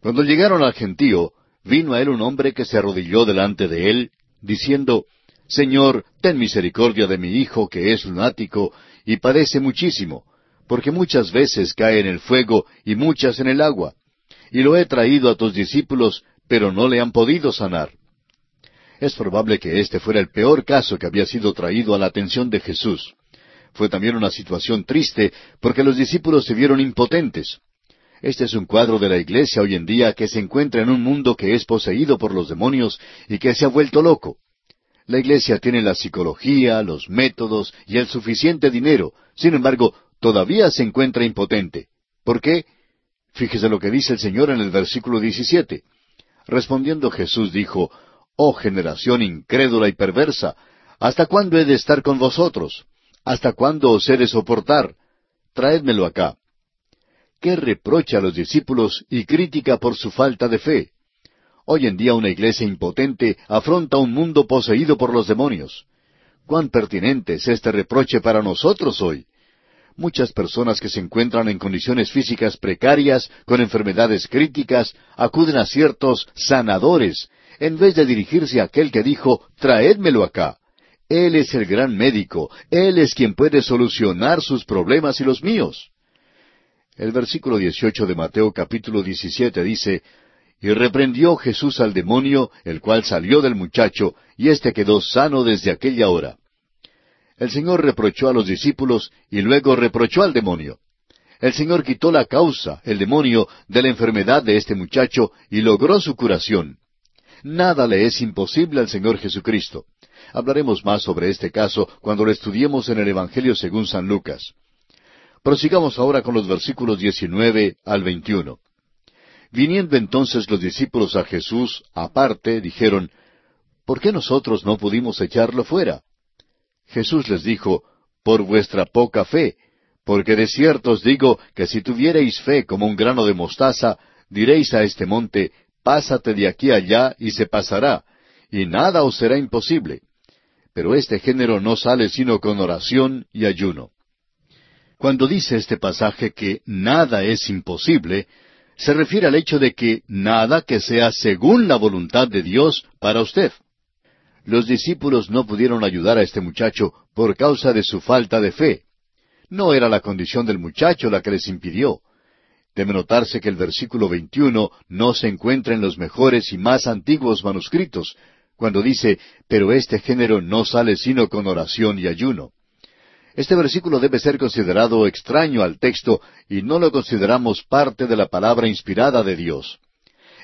Cuando llegaron al gentío, vino a él un hombre que se arrodilló delante de él, diciendo, Señor, ten misericordia de mi hijo que es lunático y padece muchísimo, porque muchas veces cae en el fuego y muchas en el agua. Y lo he traído a tus discípulos, pero no le han podido sanar. Es probable que este fuera el peor caso que había sido traído a la atención de Jesús. Fue también una situación triste porque los discípulos se vieron impotentes. Este es un cuadro de la iglesia hoy en día que se encuentra en un mundo que es poseído por los demonios y que se ha vuelto loco. La iglesia tiene la psicología, los métodos y el suficiente dinero, sin embargo, todavía se encuentra impotente. ¿Por qué? Fíjese lo que dice el Señor en el versículo 17. Respondiendo Jesús dijo, Oh generación incrédula y perversa, ¿hasta cuándo he de estar con vosotros? ¿Hasta cuándo os he de soportar? Traédmelo acá. ¿Qué reprocha a los discípulos y crítica por su falta de fe? Hoy en día una iglesia impotente afronta un mundo poseído por los demonios. ¿Cuán pertinente es este reproche para nosotros hoy? Muchas personas que se encuentran en condiciones físicas precarias, con enfermedades críticas, acuden a ciertos sanadores, en vez de dirigirse a aquel que dijo, traédmelo acá. Él es el gran médico, Él es quien puede solucionar sus problemas y los míos. El versículo 18 de Mateo capítulo 17 dice, Y reprendió Jesús al demonio, el cual salió del muchacho, y éste quedó sano desde aquella hora. El Señor reprochó a los discípulos y luego reprochó al demonio. El Señor quitó la causa, el demonio, de la enfermedad de este muchacho y logró su curación. Nada le es imposible al Señor Jesucristo. Hablaremos más sobre este caso cuando lo estudiemos en el Evangelio según San Lucas. Prosigamos ahora con los versículos 19 al 21. Viniendo entonces los discípulos a Jesús, aparte, dijeron, ¿Por qué nosotros no pudimos echarlo fuera? Jesús les dijo, Por vuestra poca fe, porque de cierto os digo que si tuviereis fe como un grano de mostaza, diréis a este monte, Pásate de aquí allá y se pasará, y nada os será imposible. Pero este género no sale sino con oración y ayuno. Cuando dice este pasaje que nada es imposible, se refiere al hecho de que nada que sea según la voluntad de Dios para usted. Los discípulos no pudieron ayudar a este muchacho por causa de su falta de fe. No era la condición del muchacho la que les impidió. Debe notarse que el versículo 21 no se encuentra en los mejores y más antiguos manuscritos, cuando dice, pero este género no sale sino con oración y ayuno. Este versículo debe ser considerado extraño al texto y no lo consideramos parte de la palabra inspirada de Dios.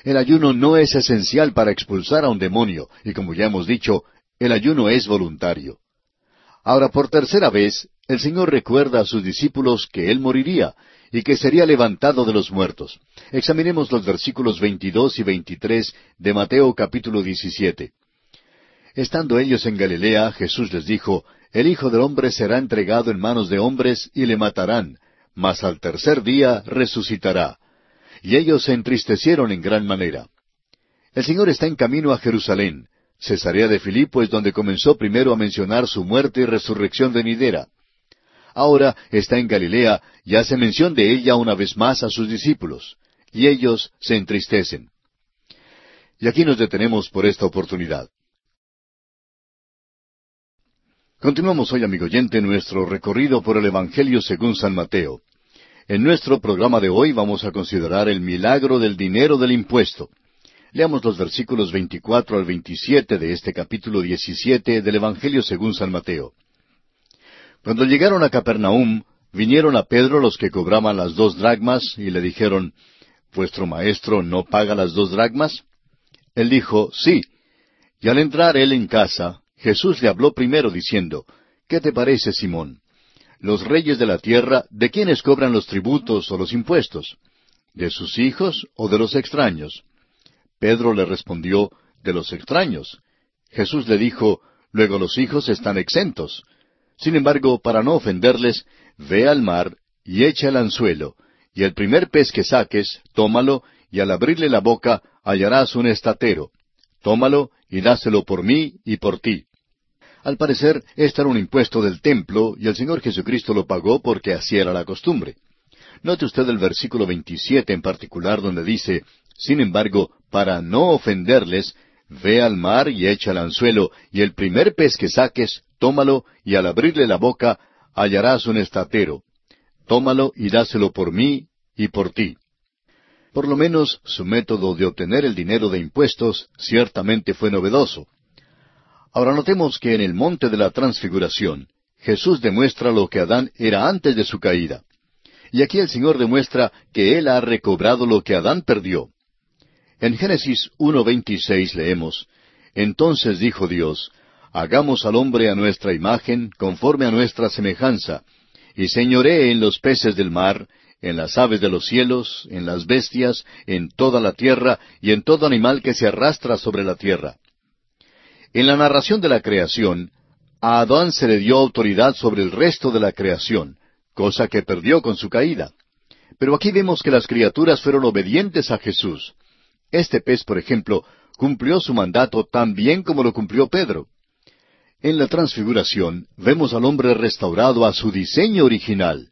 El ayuno no es esencial para expulsar a un demonio, y como ya hemos dicho, el ayuno es voluntario. Ahora, por tercera vez, el Señor recuerda a sus discípulos que Él moriría y que sería levantado de los muertos. Examinemos los versículos 22 y 23 de Mateo capítulo 17. Estando ellos en Galilea, Jesús les dijo, El Hijo del Hombre será entregado en manos de hombres y le matarán, mas al tercer día resucitará. Y ellos se entristecieron en gran manera. El Señor está en camino a Jerusalén. Cesarea de Filipo es donde comenzó primero a mencionar su muerte y resurrección venidera. Ahora está en Galilea y hace mención de ella una vez más a sus discípulos, y ellos se entristecen. Y aquí nos detenemos por esta oportunidad. Continuamos hoy, amigo oyente, nuestro recorrido por el Evangelio según San Mateo. En nuestro programa de hoy vamos a considerar el milagro del dinero del impuesto. Leamos los versículos 24 al 27 de este capítulo 17 del Evangelio según San Mateo. Cuando llegaron a Capernaum, vinieron a Pedro los que cobraban las dos dragmas y le dijeron, ¿Vuestro maestro no paga las dos dragmas? Él dijo, Sí. Y al entrar él en casa, Jesús le habló primero diciendo, ¿Qué te parece, Simón? Los reyes de la tierra, ¿de quiénes cobran los tributos o los impuestos? ¿De sus hijos o de los extraños? Pedro le respondió, De los extraños. Jesús le dijo, Luego los hijos están exentos. Sin embargo, para no ofenderles, ve al mar y echa el anzuelo, y el primer pez que saques, tómalo, y al abrirle la boca hallarás un estatero. Tómalo y dáselo por mí y por ti. Al parecer, este era un impuesto del templo y el Señor Jesucristo lo pagó porque así era la costumbre. Note usted el versículo 27 en particular donde dice, Sin embargo, para no ofenderles, ve al mar y echa el anzuelo, y el primer pez que saques, tómalo, y al abrirle la boca, hallarás un estatero. Tómalo y dáselo por mí y por ti. Por lo menos su método de obtener el dinero de impuestos ciertamente fue novedoso. Ahora notemos que en el monte de la transfiguración, Jesús demuestra lo que Adán era antes de su caída. Y aquí el Señor demuestra que Él ha recobrado lo que Adán perdió. En Génesis 1.26 leemos, Entonces dijo Dios, Hagamos al hombre a nuestra imagen, conforme a nuestra semejanza, y señoree en los peces del mar, en las aves de los cielos, en las bestias, en toda la tierra, y en todo animal que se arrastra sobre la tierra. En la narración de la creación, a Adán se le dio autoridad sobre el resto de la creación, cosa que perdió con su caída. Pero aquí vemos que las criaturas fueron obedientes a Jesús. Este pez, por ejemplo, cumplió su mandato tan bien como lo cumplió Pedro. En la transfiguración vemos al hombre restaurado a su diseño original.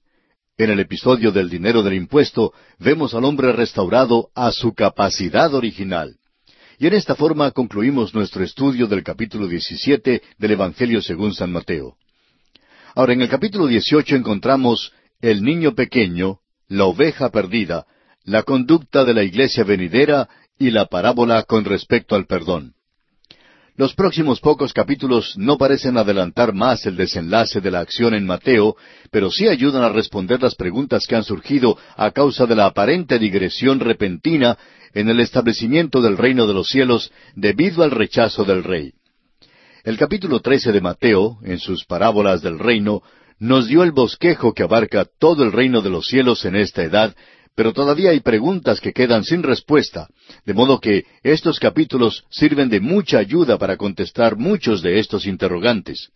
En el episodio del dinero del impuesto vemos al hombre restaurado a su capacidad original. Y en esta forma concluimos nuestro estudio del capítulo 17 del Evangelio según San Mateo. Ahora, en el capítulo 18 encontramos el niño pequeño, la oveja perdida, la conducta de la iglesia venidera y la parábola con respecto al perdón. Los próximos pocos capítulos no parecen adelantar más el desenlace de la acción en Mateo, pero sí ayudan a responder las preguntas que han surgido a causa de la aparente digresión repentina en el establecimiento del reino de los cielos debido al rechazo del rey. El capítulo 13 de Mateo, en sus parábolas del reino, nos dio el bosquejo que abarca todo el reino de los cielos en esta edad, pero todavía hay preguntas que quedan sin respuesta, de modo que estos capítulos sirven de mucha ayuda para contestar muchos de estos interrogantes.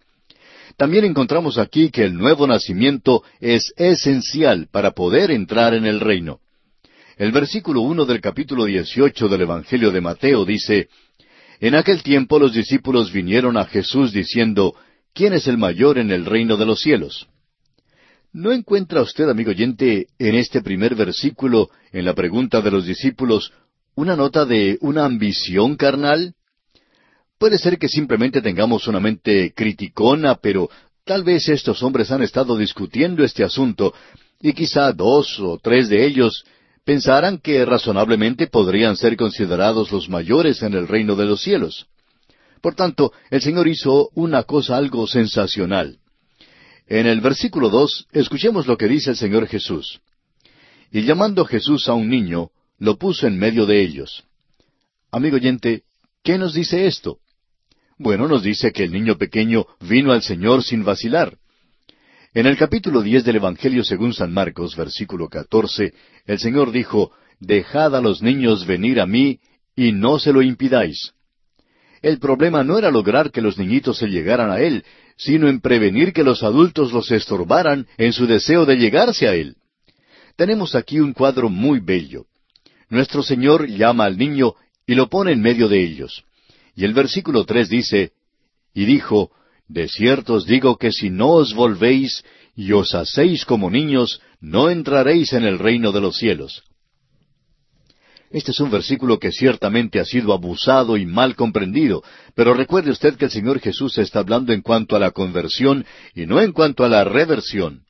También encontramos aquí que el nuevo nacimiento es esencial para poder entrar en el reino. El versículo uno del capítulo dieciocho del Evangelio de Mateo dice, En aquel tiempo los discípulos vinieron a Jesús diciendo, ¿quién es el mayor en el reino de los cielos? ¿No encuentra usted, amigo oyente, en este primer versículo, en la pregunta de los discípulos, una nota de una ambición carnal? Puede ser que simplemente tengamos una mente criticona, pero tal vez estos hombres han estado discutiendo este asunto, y quizá dos o tres de ellos pensaran que razonablemente podrían ser considerados los mayores en el reino de los cielos. Por tanto, el Señor hizo una cosa algo sensacional. En el versículo dos, escuchemos lo que dice el Señor Jesús. Y llamando Jesús a un niño, lo puso en medio de ellos. Amigo oyente, ¿qué nos dice esto? Bueno, nos dice que el niño pequeño vino al Señor sin vacilar. En el capítulo diez del Evangelio según San Marcos, versículo catorce, el Señor dijo, Dejad a los niños venir a mí, y no se lo impidáis. El problema no era lograr que los niñitos se llegaran a Él, sino en prevenir que los adultos los estorbaran en su deseo de llegarse a Él. Tenemos aquí un cuadro muy bello. Nuestro Señor llama al niño y lo pone en medio de ellos. Y el versículo tres dice, Y dijo, De cierto os digo que si no os volvéis y os hacéis como niños, no entraréis en el reino de los cielos. Este es un versículo que ciertamente ha sido abusado y mal comprendido, pero recuerde usted que el Señor Jesús está hablando en cuanto a la conversión y no en cuanto a la reversión.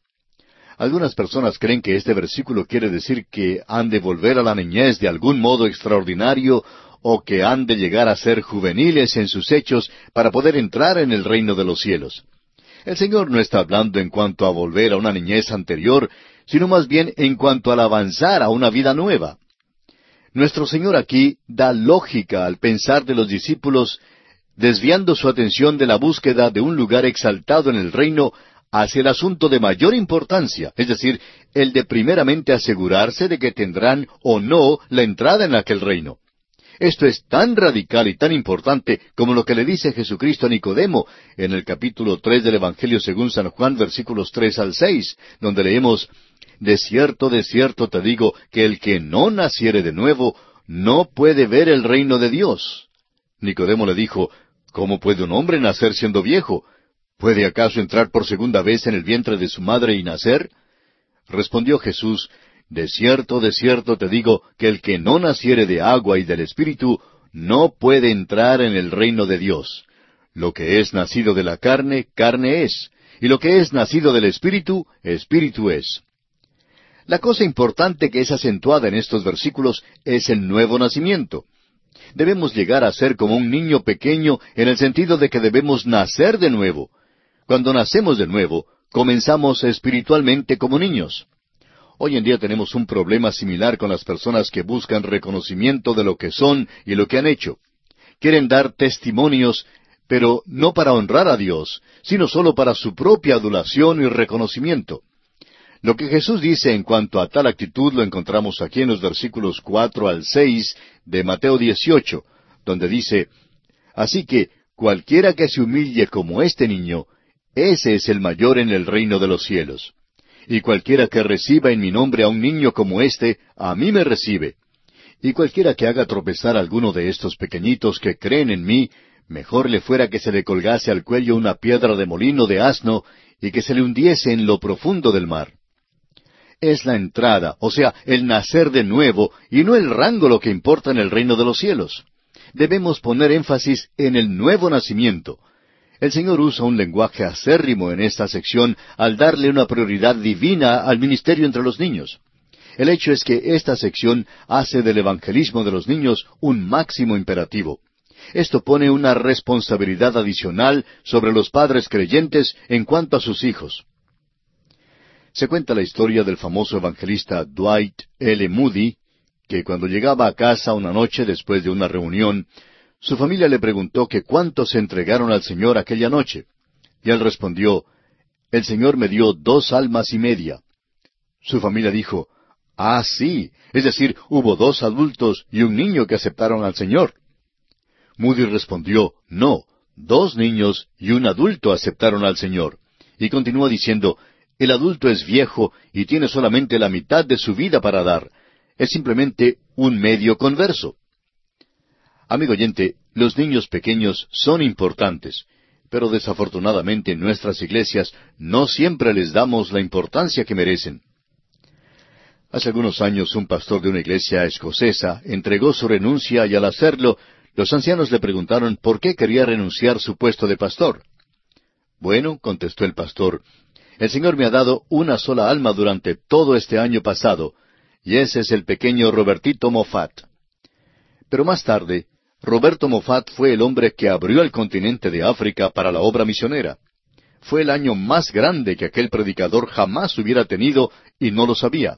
Algunas personas creen que este versículo quiere decir que han de volver a la niñez de algún modo extraordinario o que han de llegar a ser juveniles en sus hechos para poder entrar en el reino de los cielos. El Señor no está hablando en cuanto a volver a una niñez anterior, sino más bien en cuanto al avanzar a una vida nueva. Nuestro Señor aquí da lógica al pensar de los discípulos, desviando su atención de la búsqueda de un lugar exaltado en el reino hacia el asunto de mayor importancia, es decir, el de primeramente asegurarse de que tendrán o no la entrada en aquel reino. Esto es tan radical y tan importante como lo que le dice Jesucristo a Nicodemo en el capítulo tres del Evangelio según San Juan, versículos tres al seis, donde leemos De cierto, de cierto te digo que el que no naciere de nuevo no puede ver el reino de Dios. Nicodemo le dijo, ¿Cómo puede un hombre nacer siendo viejo? ¿Puede acaso entrar por segunda vez en el vientre de su madre y nacer? Respondió Jesús, De cierto, de cierto te digo que el que no naciere de agua y del Espíritu no puede entrar en el reino de Dios. Lo que es nacido de la carne, carne es, y lo que es nacido del Espíritu, Espíritu es. La cosa importante que es acentuada en estos versículos es el nuevo nacimiento. Debemos llegar a ser como un niño pequeño en el sentido de que debemos nacer de nuevo, cuando nacemos de nuevo, comenzamos espiritualmente como niños. Hoy en día tenemos un problema similar con las personas que buscan reconocimiento de lo que son y lo que han hecho. Quieren dar testimonios, pero no para honrar a Dios, sino solo para su propia adulación y reconocimiento. Lo que Jesús dice en cuanto a tal actitud lo encontramos aquí en los versículos cuatro al seis de Mateo dieciocho, donde dice Así que cualquiera que se humille como este niño, ese es el mayor en el reino de los cielos. Y cualquiera que reciba en mi nombre a un niño como éste, a mí me recibe. Y cualquiera que haga tropezar a alguno de estos pequeñitos que creen en mí, mejor le fuera que se le colgase al cuello una piedra de molino de asno y que se le hundiese en lo profundo del mar. Es la entrada, o sea, el nacer de nuevo, y no el rango lo que importa en el reino de los cielos. Debemos poner énfasis en el nuevo nacimiento, el Señor usa un lenguaje acérrimo en esta sección al darle una prioridad divina al ministerio entre los niños. El hecho es que esta sección hace del evangelismo de los niños un máximo imperativo. Esto pone una responsabilidad adicional sobre los padres creyentes en cuanto a sus hijos. Se cuenta la historia del famoso evangelista Dwight L. Moody, que cuando llegaba a casa una noche después de una reunión, su familia le preguntó que cuántos se entregaron al Señor aquella noche. Y él respondió, El Señor me dio dos almas y media. Su familia dijo, Ah, sí, es decir, hubo dos adultos y un niño que aceptaron al Señor. Moody respondió, No, dos niños y un adulto aceptaron al Señor. Y continuó diciendo, El adulto es viejo y tiene solamente la mitad de su vida para dar. Es simplemente un medio converso. Amigo oyente, los niños pequeños son importantes, pero desafortunadamente en nuestras iglesias no siempre les damos la importancia que merecen. Hace algunos años un pastor de una iglesia escocesa entregó su renuncia y al hacerlo los ancianos le preguntaron por qué quería renunciar su puesto de pastor. Bueno, contestó el pastor, el Señor me ha dado una sola alma durante todo este año pasado, y ese es el pequeño Robertito Moffat. Pero más tarde, Roberto Moffat fue el hombre que abrió el continente de África para la obra misionera. fue el año más grande que aquel predicador jamás hubiera tenido y no lo sabía.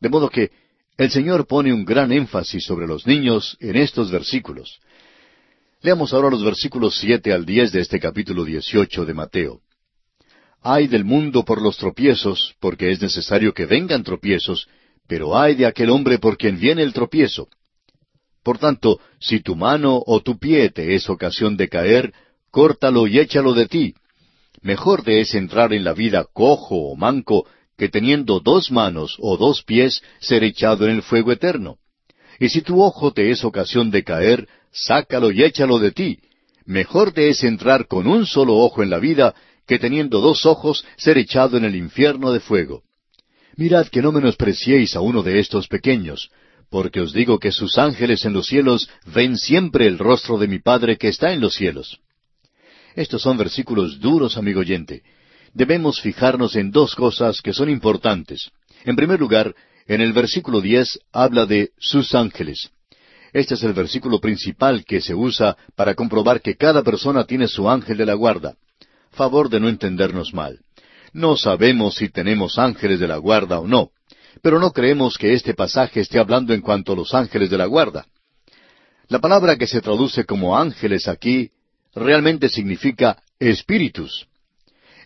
De modo que el Señor pone un gran énfasis sobre los niños en estos versículos. Leamos ahora los versículos siete al diez de este capítulo dieciocho de Mateo. Ay del mundo por los tropiezos, porque es necesario que vengan tropiezos, pero ay de aquel hombre por quien viene el tropiezo. Por tanto, si tu mano o tu pie te es ocasión de caer, córtalo y échalo de ti. Mejor te es entrar en la vida cojo o manco que teniendo dos manos o dos pies ser echado en el fuego eterno. Y si tu ojo te es ocasión de caer, sácalo y échalo de ti. Mejor te es entrar con un solo ojo en la vida que teniendo dos ojos ser echado en el infierno de fuego. Mirad que no menospreciéis a uno de estos pequeños, porque os digo que sus ángeles en los cielos ven siempre el rostro de mi Padre que está en los cielos. Estos son versículos duros, amigo oyente, debemos fijarnos en dos cosas que son importantes. En primer lugar, en el versículo diez habla de sus ángeles. Este es el versículo principal que se usa para comprobar que cada persona tiene su ángel de la guarda. Favor de no entendernos mal. No sabemos si tenemos ángeles de la guarda o no, pero no creemos que este pasaje esté hablando en cuanto a los ángeles de la guarda. La palabra que se traduce como ángeles aquí realmente significa espíritus.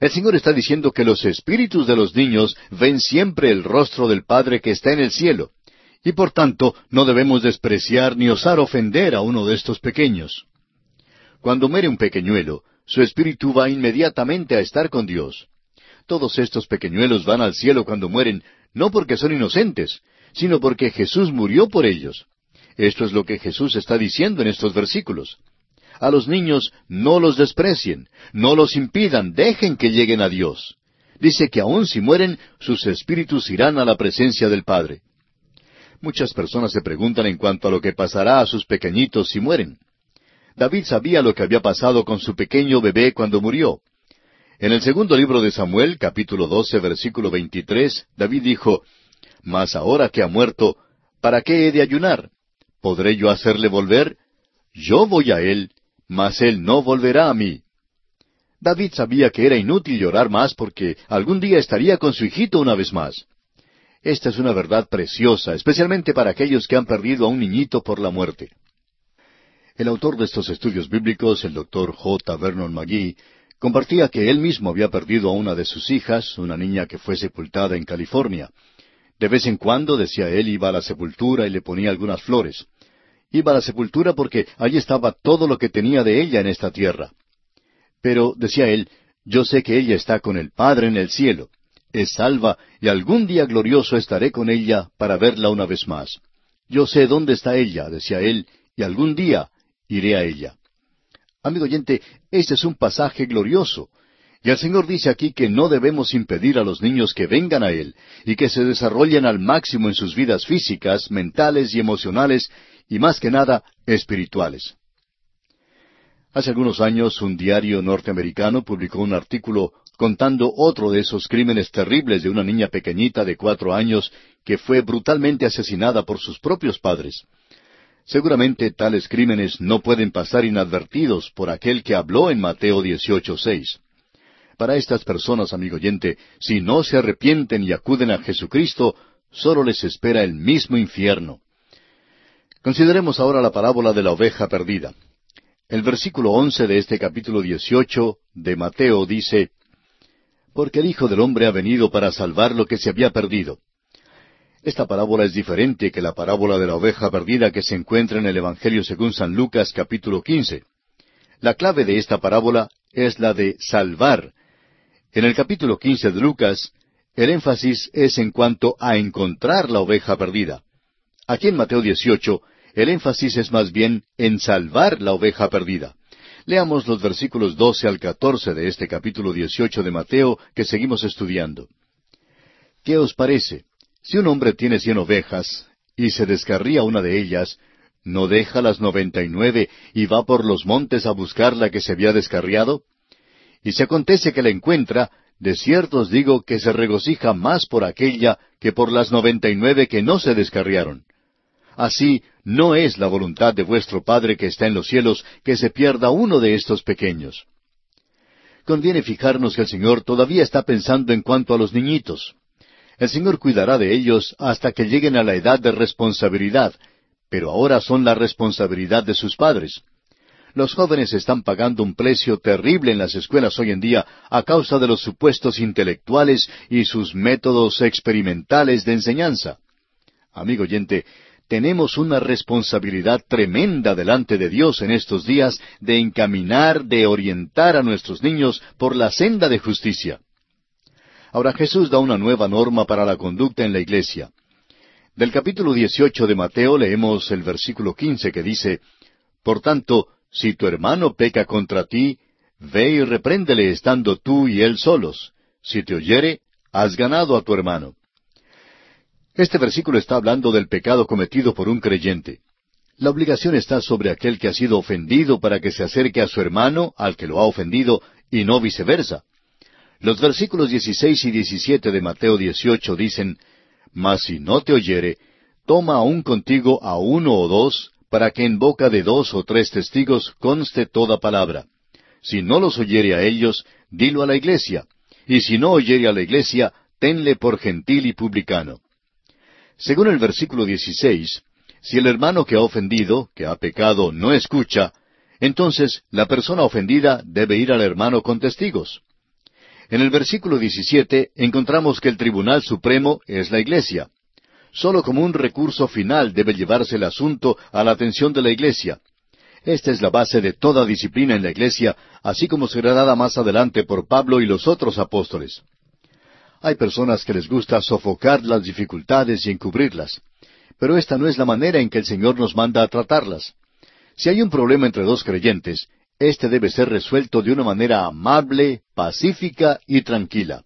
El Señor está diciendo que los espíritus de los niños ven siempre el rostro del Padre que está en el cielo, y por tanto no debemos despreciar ni osar ofender a uno de estos pequeños. Cuando muere un pequeñuelo, su espíritu va inmediatamente a estar con Dios. Todos estos pequeñuelos van al cielo cuando mueren, no porque son inocentes, sino porque Jesús murió por ellos. Esto es lo que Jesús está diciendo en estos versículos. A los niños no los desprecien, no los impidan, dejen que lleguen a Dios. Dice que aun si mueren, sus espíritus irán a la presencia del Padre. Muchas personas se preguntan en cuanto a lo que pasará a sus pequeñitos si mueren. David sabía lo que había pasado con su pequeño bebé cuando murió. En el segundo libro de Samuel, capítulo 12, versículo 23, David dijo, Mas ahora que ha muerto, ¿para qué he de ayunar? ¿Podré yo hacerle volver? Yo voy a él, mas él no volverá a mí. David sabía que era inútil llorar más porque algún día estaría con su hijito una vez más. Esta es una verdad preciosa, especialmente para aquellos que han perdido a un niñito por la muerte. El autor de estos estudios bíblicos, el doctor J. Vernon McGee, compartía que él mismo había perdido a una de sus hijas, una niña que fue sepultada en California. De vez en cuando, decía él, iba a la sepultura y le ponía algunas flores. Iba a la sepultura porque allí estaba todo lo que tenía de ella en esta tierra. Pero, decía él, yo sé que ella está con el Padre en el cielo. Es salva y algún día glorioso estaré con ella para verla una vez más. Yo sé dónde está ella, decía él, y algún día iré a ella. Amigo oyente, este es un pasaje glorioso. Y el Señor dice aquí que no debemos impedir a los niños que vengan a Él y que se desarrollen al máximo en sus vidas físicas, mentales y emocionales y más que nada espirituales. Hace algunos años un diario norteamericano publicó un artículo contando otro de esos crímenes terribles de una niña pequeñita de cuatro años que fue brutalmente asesinada por sus propios padres. Seguramente tales crímenes no pueden pasar inadvertidos por aquel que habló en Mateo 18:6. Para estas personas, amigo oyente, si no se arrepienten y acuden a Jesucristo, solo les espera el mismo infierno. Consideremos ahora la parábola de la oveja perdida. El versículo once de este capítulo dieciocho de Mateo dice, Porque el Hijo del Hombre ha venido para salvar lo que se había perdido. Esta parábola es diferente que la parábola de la oveja perdida que se encuentra en el Evangelio según San Lucas capítulo quince. La clave de esta parábola es la de salvar. En el capítulo quince de Lucas, el énfasis es en cuanto a encontrar la oveja perdida. Aquí en Mateo 18, el énfasis es más bien en salvar la oveja perdida. Leamos los versículos doce al catorce de este capítulo dieciocho de Mateo que seguimos estudiando. ¿Qué os parece? Si un hombre tiene cien ovejas y se descarría una de ellas, ¿no deja las noventa y nueve y va por los montes a buscar la que se había descarriado? Y si acontece que la encuentra, de cierto os digo que se regocija más por aquella que por las noventa y nueve que no se descarriaron. Así no es la voluntad de vuestro Padre que está en los cielos que se pierda uno de estos pequeños. conviene fijarnos que el Señor todavía está pensando en cuanto a los niñitos. El Señor cuidará de ellos hasta que lleguen a la edad de responsabilidad, pero ahora son la responsabilidad de sus padres. Los jóvenes están pagando un precio terrible en las escuelas hoy en día a causa de los supuestos intelectuales y sus métodos experimentales de enseñanza. Amigo oyente, tenemos una responsabilidad tremenda delante de Dios en estos días de encaminar, de orientar a nuestros niños por la senda de justicia. Ahora Jesús da una nueva norma para la conducta en la iglesia. Del capítulo 18 de Mateo leemos el versículo 15 que dice, Por tanto, si tu hermano peca contra ti, ve y repréndele estando tú y él solos. Si te oyere, has ganado a tu hermano. Este versículo está hablando del pecado cometido por un creyente. La obligación está sobre aquel que ha sido ofendido para que se acerque a su hermano, al que lo ha ofendido, y no viceversa. Los versículos 16 y 17 de Mateo 18 dicen, Mas si no te oyere, toma aún contigo a uno o dos, para que en boca de dos o tres testigos conste toda palabra. Si no los oyere a ellos, dilo a la iglesia, y si no oyere a la iglesia, tenle por gentil y publicano. Según el versículo 16, si el hermano que ha ofendido, que ha pecado, no escucha, entonces la persona ofendida debe ir al hermano con testigos. En el versículo 17 encontramos que el Tribunal Supremo es la Iglesia. Solo como un recurso final debe llevarse el asunto a la atención de la Iglesia. Esta es la base de toda disciplina en la Iglesia, así como será dada más adelante por Pablo y los otros apóstoles. Hay personas que les gusta sofocar las dificultades y encubrirlas, pero esta no es la manera en que el Señor nos manda a tratarlas. Si hay un problema entre dos creyentes, éste debe ser resuelto de una manera amable, pacífica y tranquila.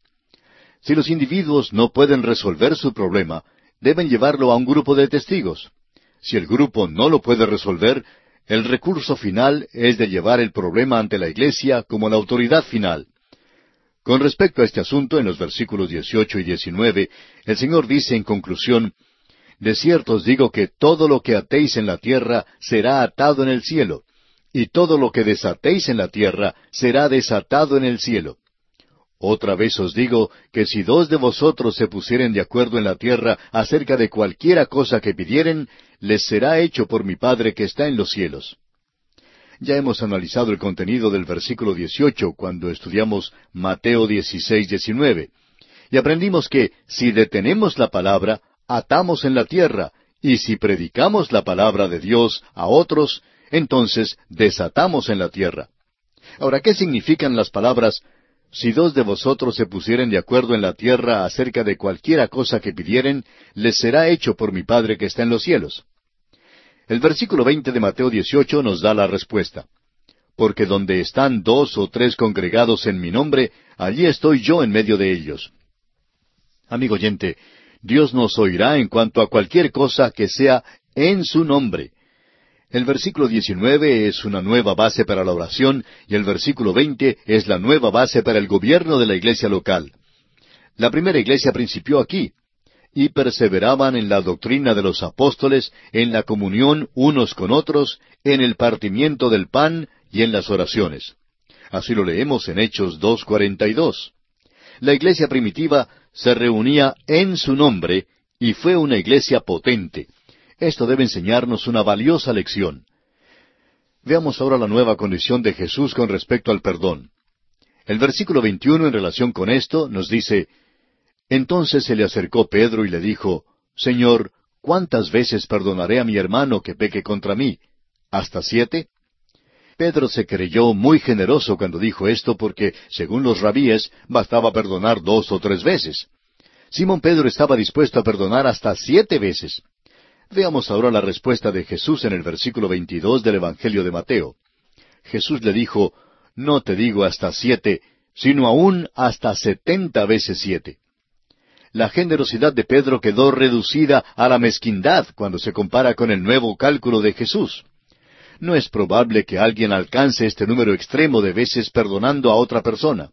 Si los individuos no pueden resolver su problema, deben llevarlo a un grupo de testigos. Si el grupo no lo puede resolver, el recurso final es de llevar el problema ante la Iglesia como la autoridad final. Con respecto a este asunto, en los versículos 18 y 19, el Señor dice en conclusión, De cierto os digo que todo lo que atéis en la tierra será atado en el cielo, y todo lo que desatéis en la tierra será desatado en el cielo. Otra vez os digo que si dos de vosotros se pusieren de acuerdo en la tierra acerca de cualquiera cosa que pidieren, les será hecho por mi Padre que está en los cielos. Ya hemos analizado el contenido del versículo 18 cuando estudiamos Mateo 16, 19. Y aprendimos que si detenemos la palabra, atamos en la tierra, y si predicamos la palabra de Dios a otros, entonces desatamos en la tierra. Ahora, ¿qué significan las palabras si dos de vosotros se pusieren de acuerdo en la tierra acerca de cualquiera cosa que pidieren, les será hecho por mi Padre que está en los cielos? El versículo veinte de Mateo 18 nos da la respuesta. Porque donde están dos o tres congregados en mi nombre, allí estoy yo en medio de ellos. Amigo oyente, Dios nos oirá en cuanto a cualquier cosa que sea en su nombre. El versículo 19 es una nueva base para la oración y el versículo 20 es la nueva base para el gobierno de la iglesia local. La primera iglesia principió aquí, y perseveraban en la doctrina de los apóstoles, en la comunión unos con otros, en el partimiento del pan y en las oraciones. Así lo leemos en Hechos 2.42. La iglesia primitiva se reunía en su nombre y fue una iglesia potente. Esto debe enseñarnos una valiosa lección. Veamos ahora la nueva condición de Jesús con respecto al perdón. El versículo 21 en relación con esto nos dice, entonces se le acercó Pedro y le dijo, Señor, ¿cuántas veces perdonaré a mi hermano que peque contra mí? ¿Hasta siete? Pedro se creyó muy generoso cuando dijo esto porque, según los rabíes, bastaba perdonar dos o tres veces. Simón Pedro estaba dispuesto a perdonar hasta siete veces. Veamos ahora la respuesta de Jesús en el versículo 22 del Evangelio de Mateo. Jesús le dijo, No te digo hasta siete, sino aún hasta setenta veces siete la generosidad de Pedro quedó reducida a la mezquindad cuando se compara con el nuevo cálculo de Jesús. No es probable que alguien alcance este número extremo de veces perdonando a otra persona.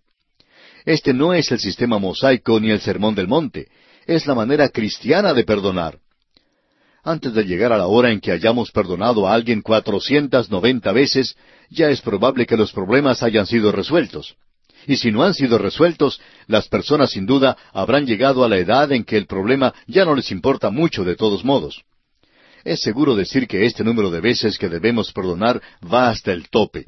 Este no es el sistema mosaico ni el sermón del monte, es la manera cristiana de perdonar. Antes de llegar a la hora en que hayamos perdonado a alguien cuatrocientas noventa veces, ya es probable que los problemas hayan sido resueltos. Y si no han sido resueltos, las personas sin duda habrán llegado a la edad en que el problema ya no les importa mucho de todos modos. Es seguro decir que este número de veces que debemos perdonar va hasta el tope.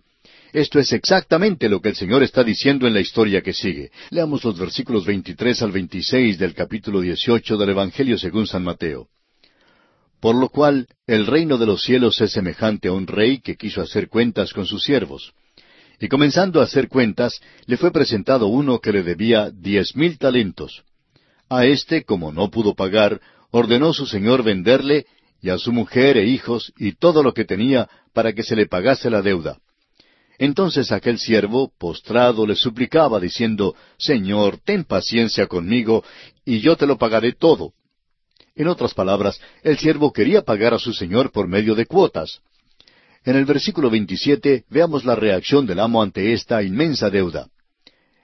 Esto es exactamente lo que el Señor está diciendo en la historia que sigue. Leamos los versículos 23 al 26 del capítulo 18 del Evangelio según San Mateo. Por lo cual, el reino de los cielos es semejante a un rey que quiso hacer cuentas con sus siervos. Y comenzando a hacer cuentas, le fue presentado uno que le debía diez mil talentos. A éste, como no pudo pagar, ordenó su señor venderle, y a su mujer e hijos, y todo lo que tenía, para que se le pagase la deuda. Entonces aquel siervo, postrado, le suplicaba, diciendo, Señor, ten paciencia conmigo, y yo te lo pagaré todo. En otras palabras, el siervo quería pagar a su señor por medio de cuotas. En el versículo 27 veamos la reacción del amo ante esta inmensa deuda.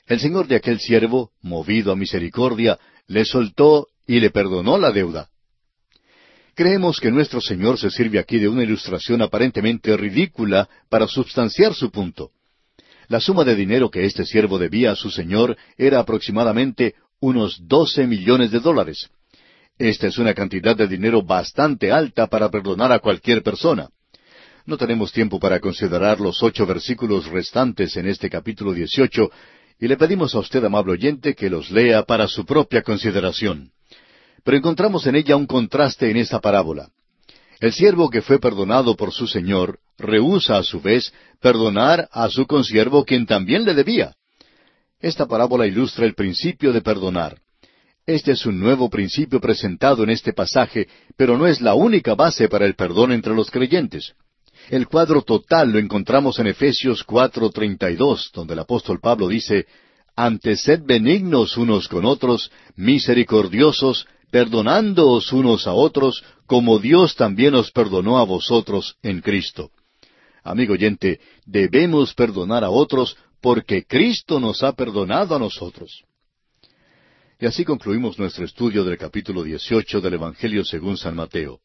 El señor de aquel siervo, movido a misericordia, le soltó y le perdonó la deuda. Creemos que nuestro Señor se sirve aquí de una ilustración aparentemente ridícula para substanciar su punto. La suma de dinero que este siervo debía a su Señor era aproximadamente unos doce millones de dólares. Esta es una cantidad de dinero bastante alta para perdonar a cualquier persona. No tenemos tiempo para considerar los ocho versículos restantes en este capítulo dieciocho, y le pedimos a usted, amable oyente, que los lea para su propia consideración. Pero encontramos en ella un contraste en esta parábola. El siervo que fue perdonado por su señor rehúsa a su vez perdonar a su consiervo quien también le debía. Esta parábola ilustra el principio de perdonar. Este es un nuevo principio presentado en este pasaje, pero no es la única base para el perdón entre los creyentes. El cuadro total lo encontramos en Efesios 4:32, donde el apóstol Pablo dice, Ante sed benignos unos con otros, misericordiosos, perdonándoos unos a otros, como Dios también os perdonó a vosotros en Cristo. Amigo oyente, debemos perdonar a otros porque Cristo nos ha perdonado a nosotros. Y así concluimos nuestro estudio del capítulo 18 del Evangelio según San Mateo.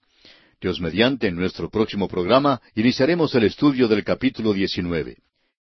Dios mediante, en nuestro próximo programa iniciaremos el estudio del capítulo 19.